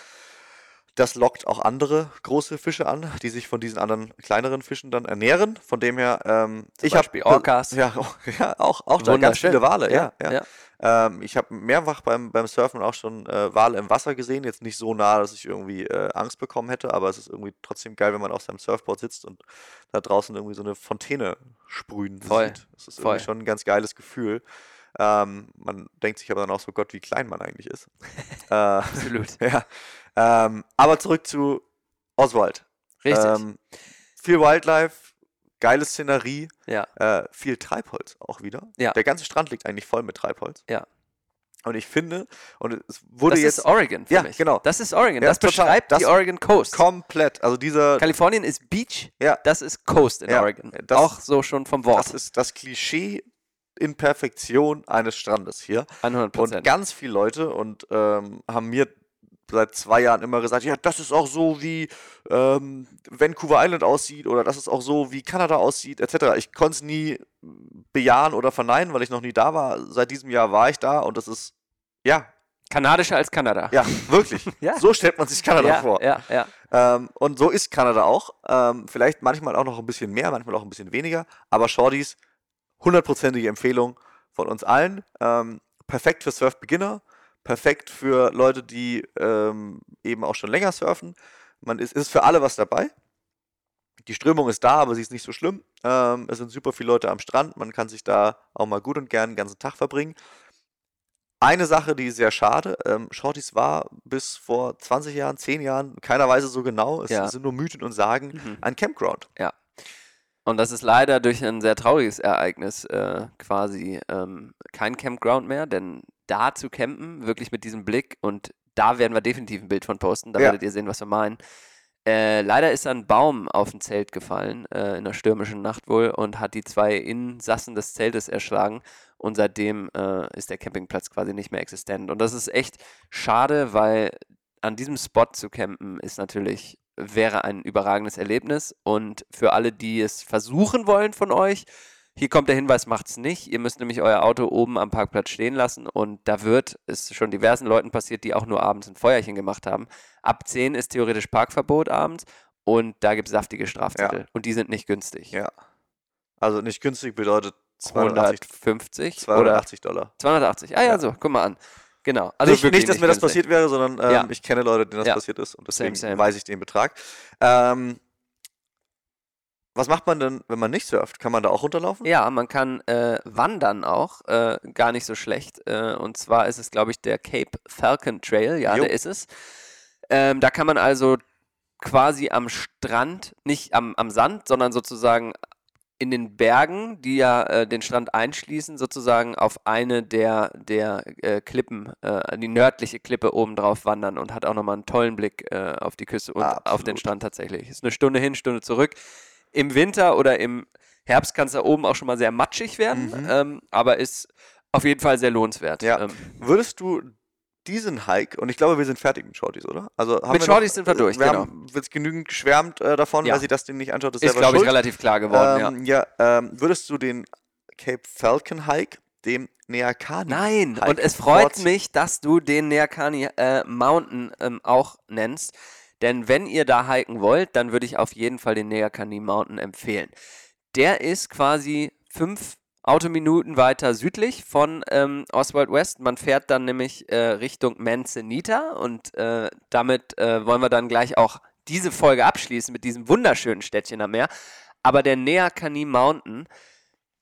Das lockt auch andere große Fische an, die sich von diesen anderen kleineren Fischen dann ernähren. Von dem her, ähm, ich habe Orcas. Ja, ja, auch, auch da ganz viele Wale, ja. ja. ja. Ähm, ich habe mehrfach beim, beim Surfen auch schon äh, Wale im Wasser gesehen. Jetzt nicht so nah, dass ich irgendwie äh, Angst bekommen hätte, aber es ist irgendwie trotzdem geil, wenn man auf seinem Surfboard sitzt und da draußen irgendwie so eine Fontäne sprühen Voll, sieht. Das ist voll. irgendwie schon ein ganz geiles Gefühl. Ähm, man denkt sich aber dann auch so, Gott, wie klein man eigentlich ist. äh, Absolut. ja. Ähm, aber zurück zu Oswald. Richtig. Ähm, viel Wildlife, geile Szenerie, ja. äh, viel Treibholz auch wieder. Ja. Der ganze Strand liegt eigentlich voll mit Treibholz. Ja. Und ich finde, und es wurde Das jetzt ist Oregon für Ja, mich. genau. Das ist Oregon. Ja, das beschreibt Das die Oregon Coast. komplett, also dieser, Kalifornien ist Beach, ja, das ist Coast in Ja, Oregon. das- Auch so schon vom Wort. das ist das Klischee in Perfektion eines Strandes hier. 100 Und ganz viele Leute und ähm, haben mir seit zwei Jahren immer gesagt, ja, das ist auch so, wie ähm, Vancouver Island aussieht oder das ist auch so, wie Kanada aussieht, etc. Ich konnte es nie bejahen oder verneinen, weil ich noch nie da war. Seit diesem Jahr war ich da und das ist, ja, Kanadischer als Kanada. Ja, wirklich. Ja. So stellt man sich Kanada ja, vor. ja, ja. Ähm, und so ist Kanada auch. Ähm, vielleicht manchmal auch noch ein bisschen mehr, manchmal auch ein bisschen weniger. Aber Shorties, hundertprozentige Empfehlung von uns allen. Ähm, perfekt für Surf-Beginner, perfekt für Leute, die ähm, eben auch schon länger surfen. Man ist, ist für alle was dabei. Die Strömung ist da, aber sie ist nicht so schlimm. Ähm, es sind super viele Leute am Strand. Man kann sich da auch mal gut und gern den ganzen Tag verbringen. Eine Sache, die sehr schade, ähm, Shorties war bis vor 20 Jahren, 10 Jahren, keiner weiß es so genau, es Ja. sind nur Mythen und Sagen, Mhm. ein Campground. Und das ist leider durch ein sehr trauriges Ereignis äh, quasi ähm, kein Campground mehr, denn da zu campen, wirklich mit diesem Blick, und da werden wir definitiv ein Bild von posten, da Ja. werdet ihr sehen, was wir meinen. Äh, leider ist ein Baum auf ein Zelt gefallen, äh, in einer stürmischen Nacht wohl, und hat die zwei Insassen des Zeltes erschlagen. Und seitdem äh, ist der Campingplatz quasi nicht mehr existent. Und das ist echt schade, weil an diesem Spot zu campen ist natürlich, wäre ein überragendes Erlebnis. Und für alle, die es versuchen wollen von euch, hier kommt der Hinweis, macht's nicht. Ihr müsst nämlich euer Auto oben am Parkplatz stehen lassen und da wird, ist schon diversen Leuten passiert, die auch nur abends ein Feuerchen gemacht haben. Ab 10 ist theoretisch Parkverbot abends und da gibt es saftige Strafzettel und die sind nicht günstig. Ja. Also nicht günstig bedeutet 280, 250 oder 280 Dollar. 280. Ah ja, Ja. so, guck mal an. Genau. Also nicht, nicht, dass mir das passiert wäre, sondern ähm, Ja. ich kenne Leute, denen das Ja. passiert ist und Same, deswegen same. weiß ich den Betrag. Ähm, was macht man denn, wenn man nicht surft? Kann man da auch runterlaufen? Ja, man kann äh, wandern auch, äh, gar nicht so schlecht. Äh, und zwar ist es, glaube ich, der Cape Falcon Trail. Ja, Jo. der ist es. Ähm, da kann man also quasi am Strand, nicht am, am Sand, sondern sozusagen in den Bergen, die ja äh, den Strand einschließen, sozusagen auf eine der, der äh, Klippen, äh, die nördliche Klippe obendrauf wandern und hat auch nochmal einen tollen Blick äh, auf die Küste und auf den Absolut. Strand tatsächlich. Ist eine Stunde hin, Stunde zurück. Im Winter oder im Herbst kann es da oben auch schon mal sehr matschig werden, Mhm. ähm, aber ist auf jeden Fall sehr lohnenswert. Ja. Ähm, Würdest du diesen Hike, und ich glaube, wir sind fertig mit Shorties, oder? Also haben Mit wir noch- Shorties sind wir durch, Wir genau. haben jetzt genügend geschwärmt äh, davon, Ja. wer sich das Ding nicht anschaut, ist, ist, glaube ich, relativ klar geworden. ähm, ja. ähm, würdest du den Cape Falcon Hike dem Neakani Nein, Hike und es freut mich, dass du den Neakani äh, Mountain ähm, auch nennst. Denn wenn ihr da hiken wollt, dann würde ich auf jeden Fall den Neakani Mountain empfehlen. Der ist quasi fünf Autominuten weiter südlich von ähm, Oswald West. Man fährt dann nämlich äh, Richtung Manzanita und äh, damit äh, wollen wir dann gleich auch diese Folge abschließen mit diesem wunderschönen Städtchen am Meer. Aber der Neakani Mountain,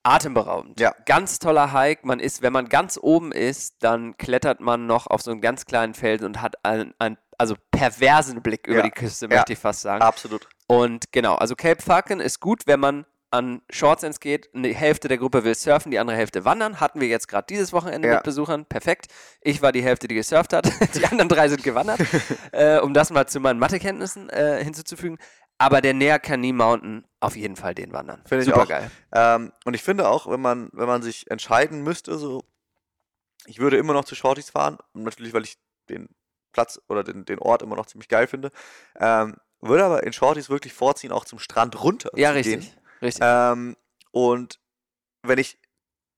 atemberaubend. Ja. Ganz toller Hike. Man ist, wenn man ganz oben ist, dann klettert man noch auf so einen ganz kleinen Felsen und hat einen, einen also perversen Blick über Ja. die Küste, möchte ich fast sagen. Absolut. Und genau, also Cape Falcon ist gut, wenn man an Shorts geht. Die Hälfte der Gruppe will surfen, die andere Hälfte wandern. Hatten wir jetzt gerade dieses Wochenende Ja. mit Besuchern. Perfekt. Ich war die Hälfte, die gesurft hat. Die anderen drei sind gewandert. äh, um das mal zu meinen Mathekenntnissen äh, hinzuzufügen. Aber der Neakani Mountain, auf jeden Fall den wandern. Finde ich Super auch. geil. Ähm, und ich finde auch, wenn man, wenn man sich entscheiden müsste, so, ich würde immer noch zu Shorties fahren, natürlich, weil ich den Platz oder den, den Ort immer noch ziemlich geil finde, ähm, würde aber in Shorties wirklich vorziehen, auch zum Strand runter Ja, zu richtig. gehen. Richtig. Ähm, und wenn ich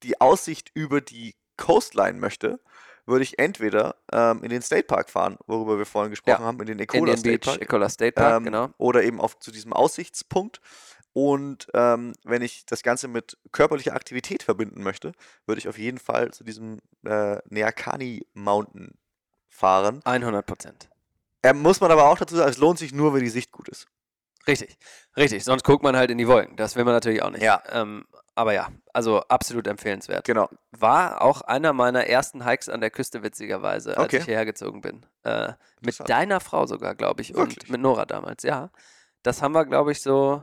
die Aussicht über die Coastline möchte, würde ich entweder ähm, in den State Park fahren, worüber wir vorhin gesprochen haben, in den Ecola State Beach, Park. Ecola State Park, Ähm, genau. Oder eben auf, zu diesem Aussichtspunkt. Und ähm, wenn ich das Ganze mit körperlicher Aktivität verbinden möchte, würde ich auf jeden Fall zu diesem äh, Neakani Mountain fahren. 100 Prozent. Ähm, muss man aber auch dazu sagen, es lohnt sich nur, wenn die Sicht gut ist. Richtig, richtig. Sonst guckt man halt in die Wolken. Das will man natürlich auch nicht. Ja. Ähm, aber ja, also absolut empfehlenswert. Genau. War auch einer meiner ersten Hikes an der Küste, witzigerweise, als Okay. ich hierher gezogen bin. Äh, mit deiner Frau sogar, glaube ich. Und Wirklich? mit Nora damals, ja. Das haben wir, glaube ich, so.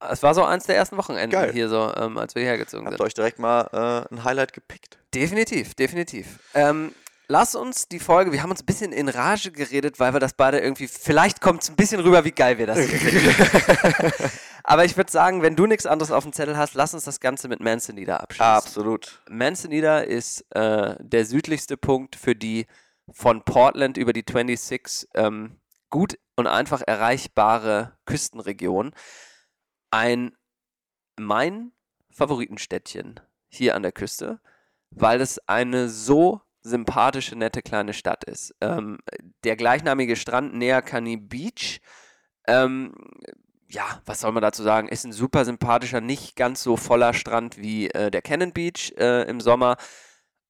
Es war so eins der ersten Wochenenden Geil. hier so, ähm, als wir hierher gezogen Habt sind. euch direkt mal äh, ein Highlight gepickt. Definitiv, definitiv. Ähm, lass uns die Folge, wir haben uns ein bisschen in Rage geredet, weil wir das beide irgendwie, vielleicht kommt es ein bisschen rüber, wie geil wir das finden. Aber ich würde sagen, wenn du nichts anderes auf dem Zettel hast, lass uns das Ganze mit Manzanita abschließen. Absolut. Manzanita ist äh, der südlichste Punkt für die von Portland über die 26 ähm, gut und einfach erreichbare Küstenregion. Ein mein Favoritenstädtchen hier an der Küste, weil es eine so sympathische, nette kleine Stadt ist. Ähm, der gleichnamige Strand Neakani Beach, ähm, ja, was soll man dazu sagen, ist ein super sympathischer, nicht ganz so voller Strand wie äh, der Cannon Beach äh, im Sommer.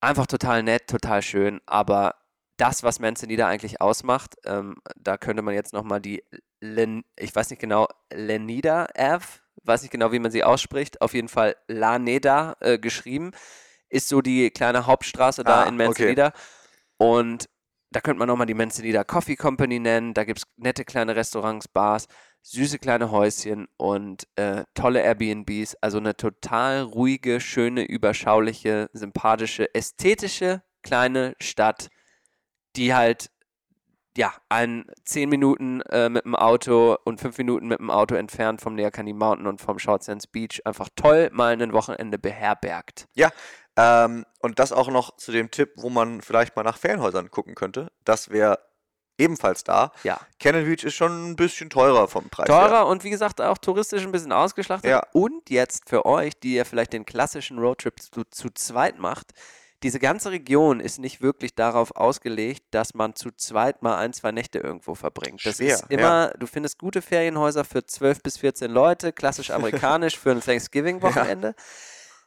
Einfach total nett, total schön, aber das, was Manzanita eigentlich ausmacht, ähm, da könnte man jetzt nochmal die, Len, ich weiß nicht genau, Lenida Ave, weiß nicht genau, wie man sie ausspricht, auf jeden Fall Laneda äh, geschrieben, ist so die kleine Hauptstraße da Ah, in Manzanita. Und da könnte man nochmal die Manzanita Coffee Company nennen, da gibt es nette kleine Restaurants, Bars, süße kleine Häuschen und äh, tolle Airbnbs, also eine total ruhige, schöne, überschauliche, sympathische, ästhetische kleine Stadt, die halt ja, ein 10 Minuten äh, mit dem Auto und 5 Minuten mit dem Auto entfernt vom Neakani Mountain und vom Short Sands Beach einfach toll mal ein Wochenende beherbergt. Ähm, und das auch noch zu dem Tipp, wo man vielleicht mal nach Ferienhäusern gucken könnte. Das wäre ebenfalls da. Ja. Cannon Beach ist schon ein bisschen teurer vom Preis Teurer her. und wie gesagt auch touristisch ein bisschen ausgeschlachtet. Ja. Und jetzt für euch, die ihr vielleicht den klassischen Roadtrip zu, zu zweit macht, diese ganze Region ist nicht wirklich darauf ausgelegt, dass man zu zweit mal ein, zwei Nächte irgendwo verbringt. Das Schwer, ist immer, du findest gute Ferienhäuser für 12 bis 14 Leute, klassisch amerikanisch für ein Thanksgiving-Wochenende.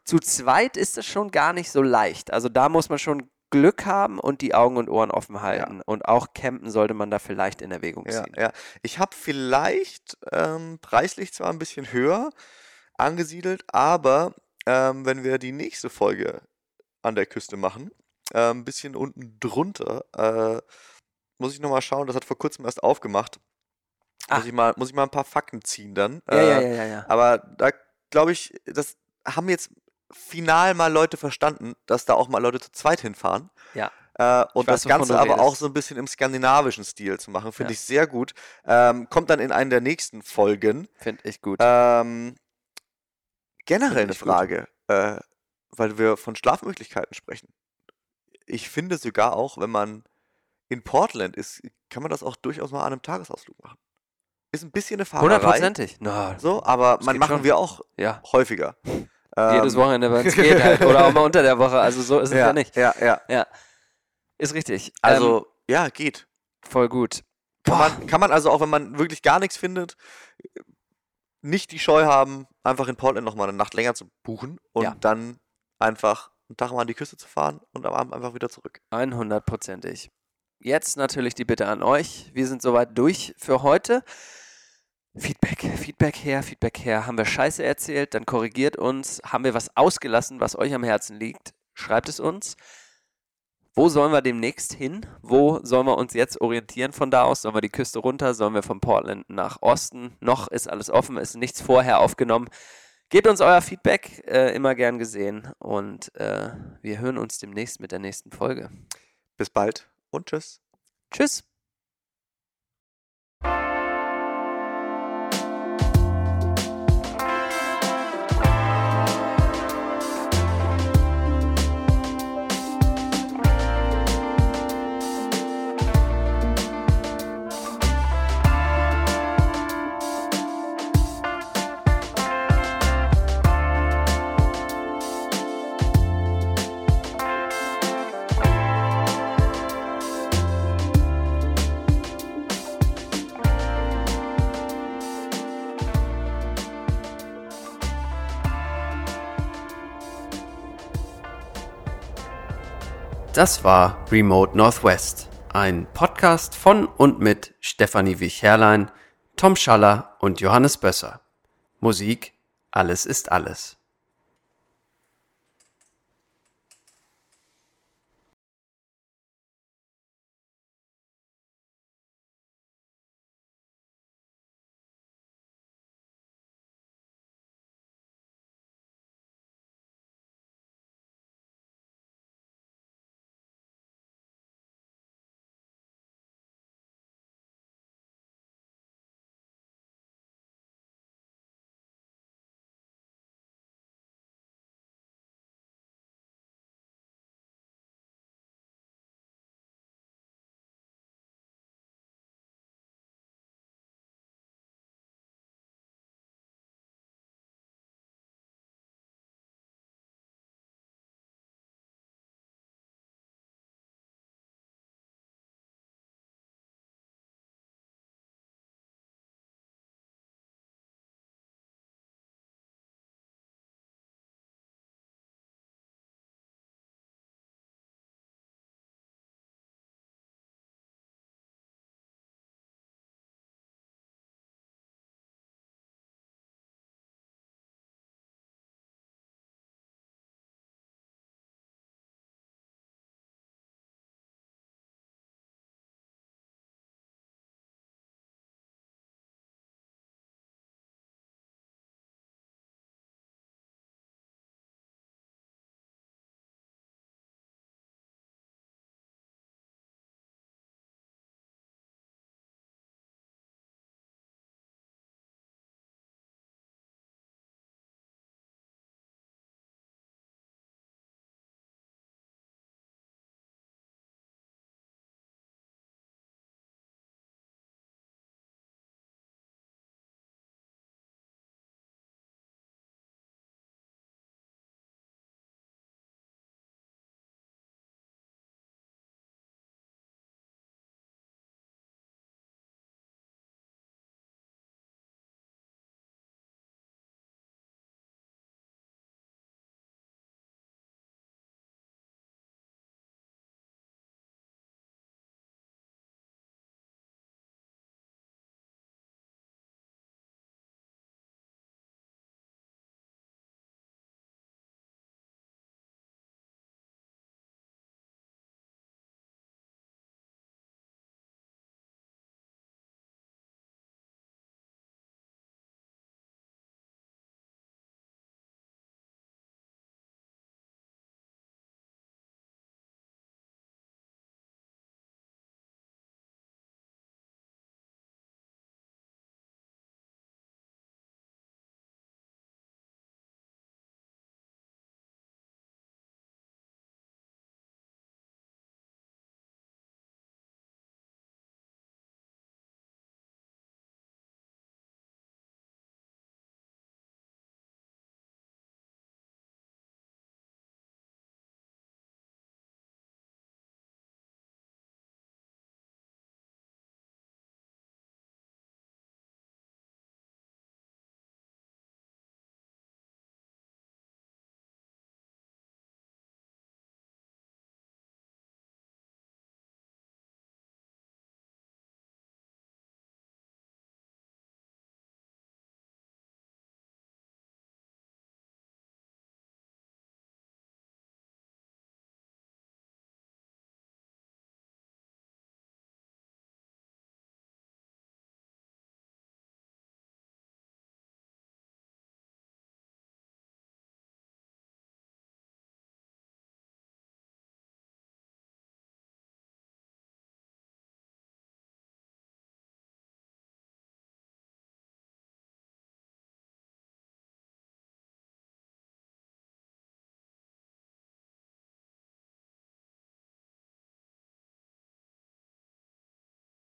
Zu zweit ist es schon gar nicht so leicht. Also da muss man schon Glück haben und die Augen und Ohren offen halten. Und auch campen sollte man da vielleicht in Erwägung Ja, ziehen. ja. Ich habe vielleicht ähm, preislich zwar ein bisschen höher angesiedelt, aber ähm, wenn wir die nächste Folge an der Küste machen, äh, ein bisschen unten drunter, äh, muss ich nochmal schauen, das hat vor kurzem erst aufgemacht. Muss Ah. ich, mal, muss ich mal ein paar Fakten ziehen dann. Ja, ja, Äh, ja, ja, ja. Aber da glaube ich, das haben jetzt final mal Leute verstanden, dass da auch mal Leute zu zweit hinfahren. Ja. Äh, und weiß, das Ganze aber auch so ein bisschen im skandinavischen Stil zu machen, finde Ja. ich sehr gut. Ähm, kommt dann in einen der nächsten Folgen. Finde ich gut. Ähm, generell eine. Frage, äh, weil wir von Schlafmöglichkeiten sprechen. Ich finde sogar auch, wenn man in Portland ist, kann man das auch durchaus mal an einem Tagesausflug machen. Ist ein bisschen eine Fahrerei. Hundertprozentig. Na, So, aber man machen schon. wir auch ja. häufiger. Jedes Ähm, Wochenende, wenn es geht halt. Oder auch mal unter der Woche. Also so ist es ja, ja, nicht. ja, ja. Ja. Ist richtig. ähm, Also, ja, geht. voll gut. Kann man, kann man also auch, wenn man wirklich gar nichts findet, nicht die Scheu haben, einfach in Portland nochmal eine Nacht länger zu buchen und Ja. dann einfach einen Tag mal an die Küste zu fahren und am Abend einfach wieder zurück. 100%ig. Jetzt natürlich die Bitte an euch. Wir sind soweit durch für heute. Feedback, Feedback her, Feedback her. Haben wir Scheiße erzählt, dann korrigiert uns. Haben wir was ausgelassen, was euch am Herzen liegt? Schreibt es uns. Wo sollen wir demnächst hin? Wo sollen wir uns jetzt orientieren von da aus? Sollen wir die Küste runter? Sollen wir von Portland nach Osten? Noch ist alles offen, ist nichts vorher aufgenommen. Gebt uns euer Feedback, äh, immer gern gesehen. Und äh, wir hören uns demnächst mit der nächsten Folge. Bis bald und tschüss. Tschüss. Das war Remote Northwest, ein Podcast von und mit Stefanie Wich-Herrlein, Tom Schaller und Johannes Bösser. Musik Alles ist alles.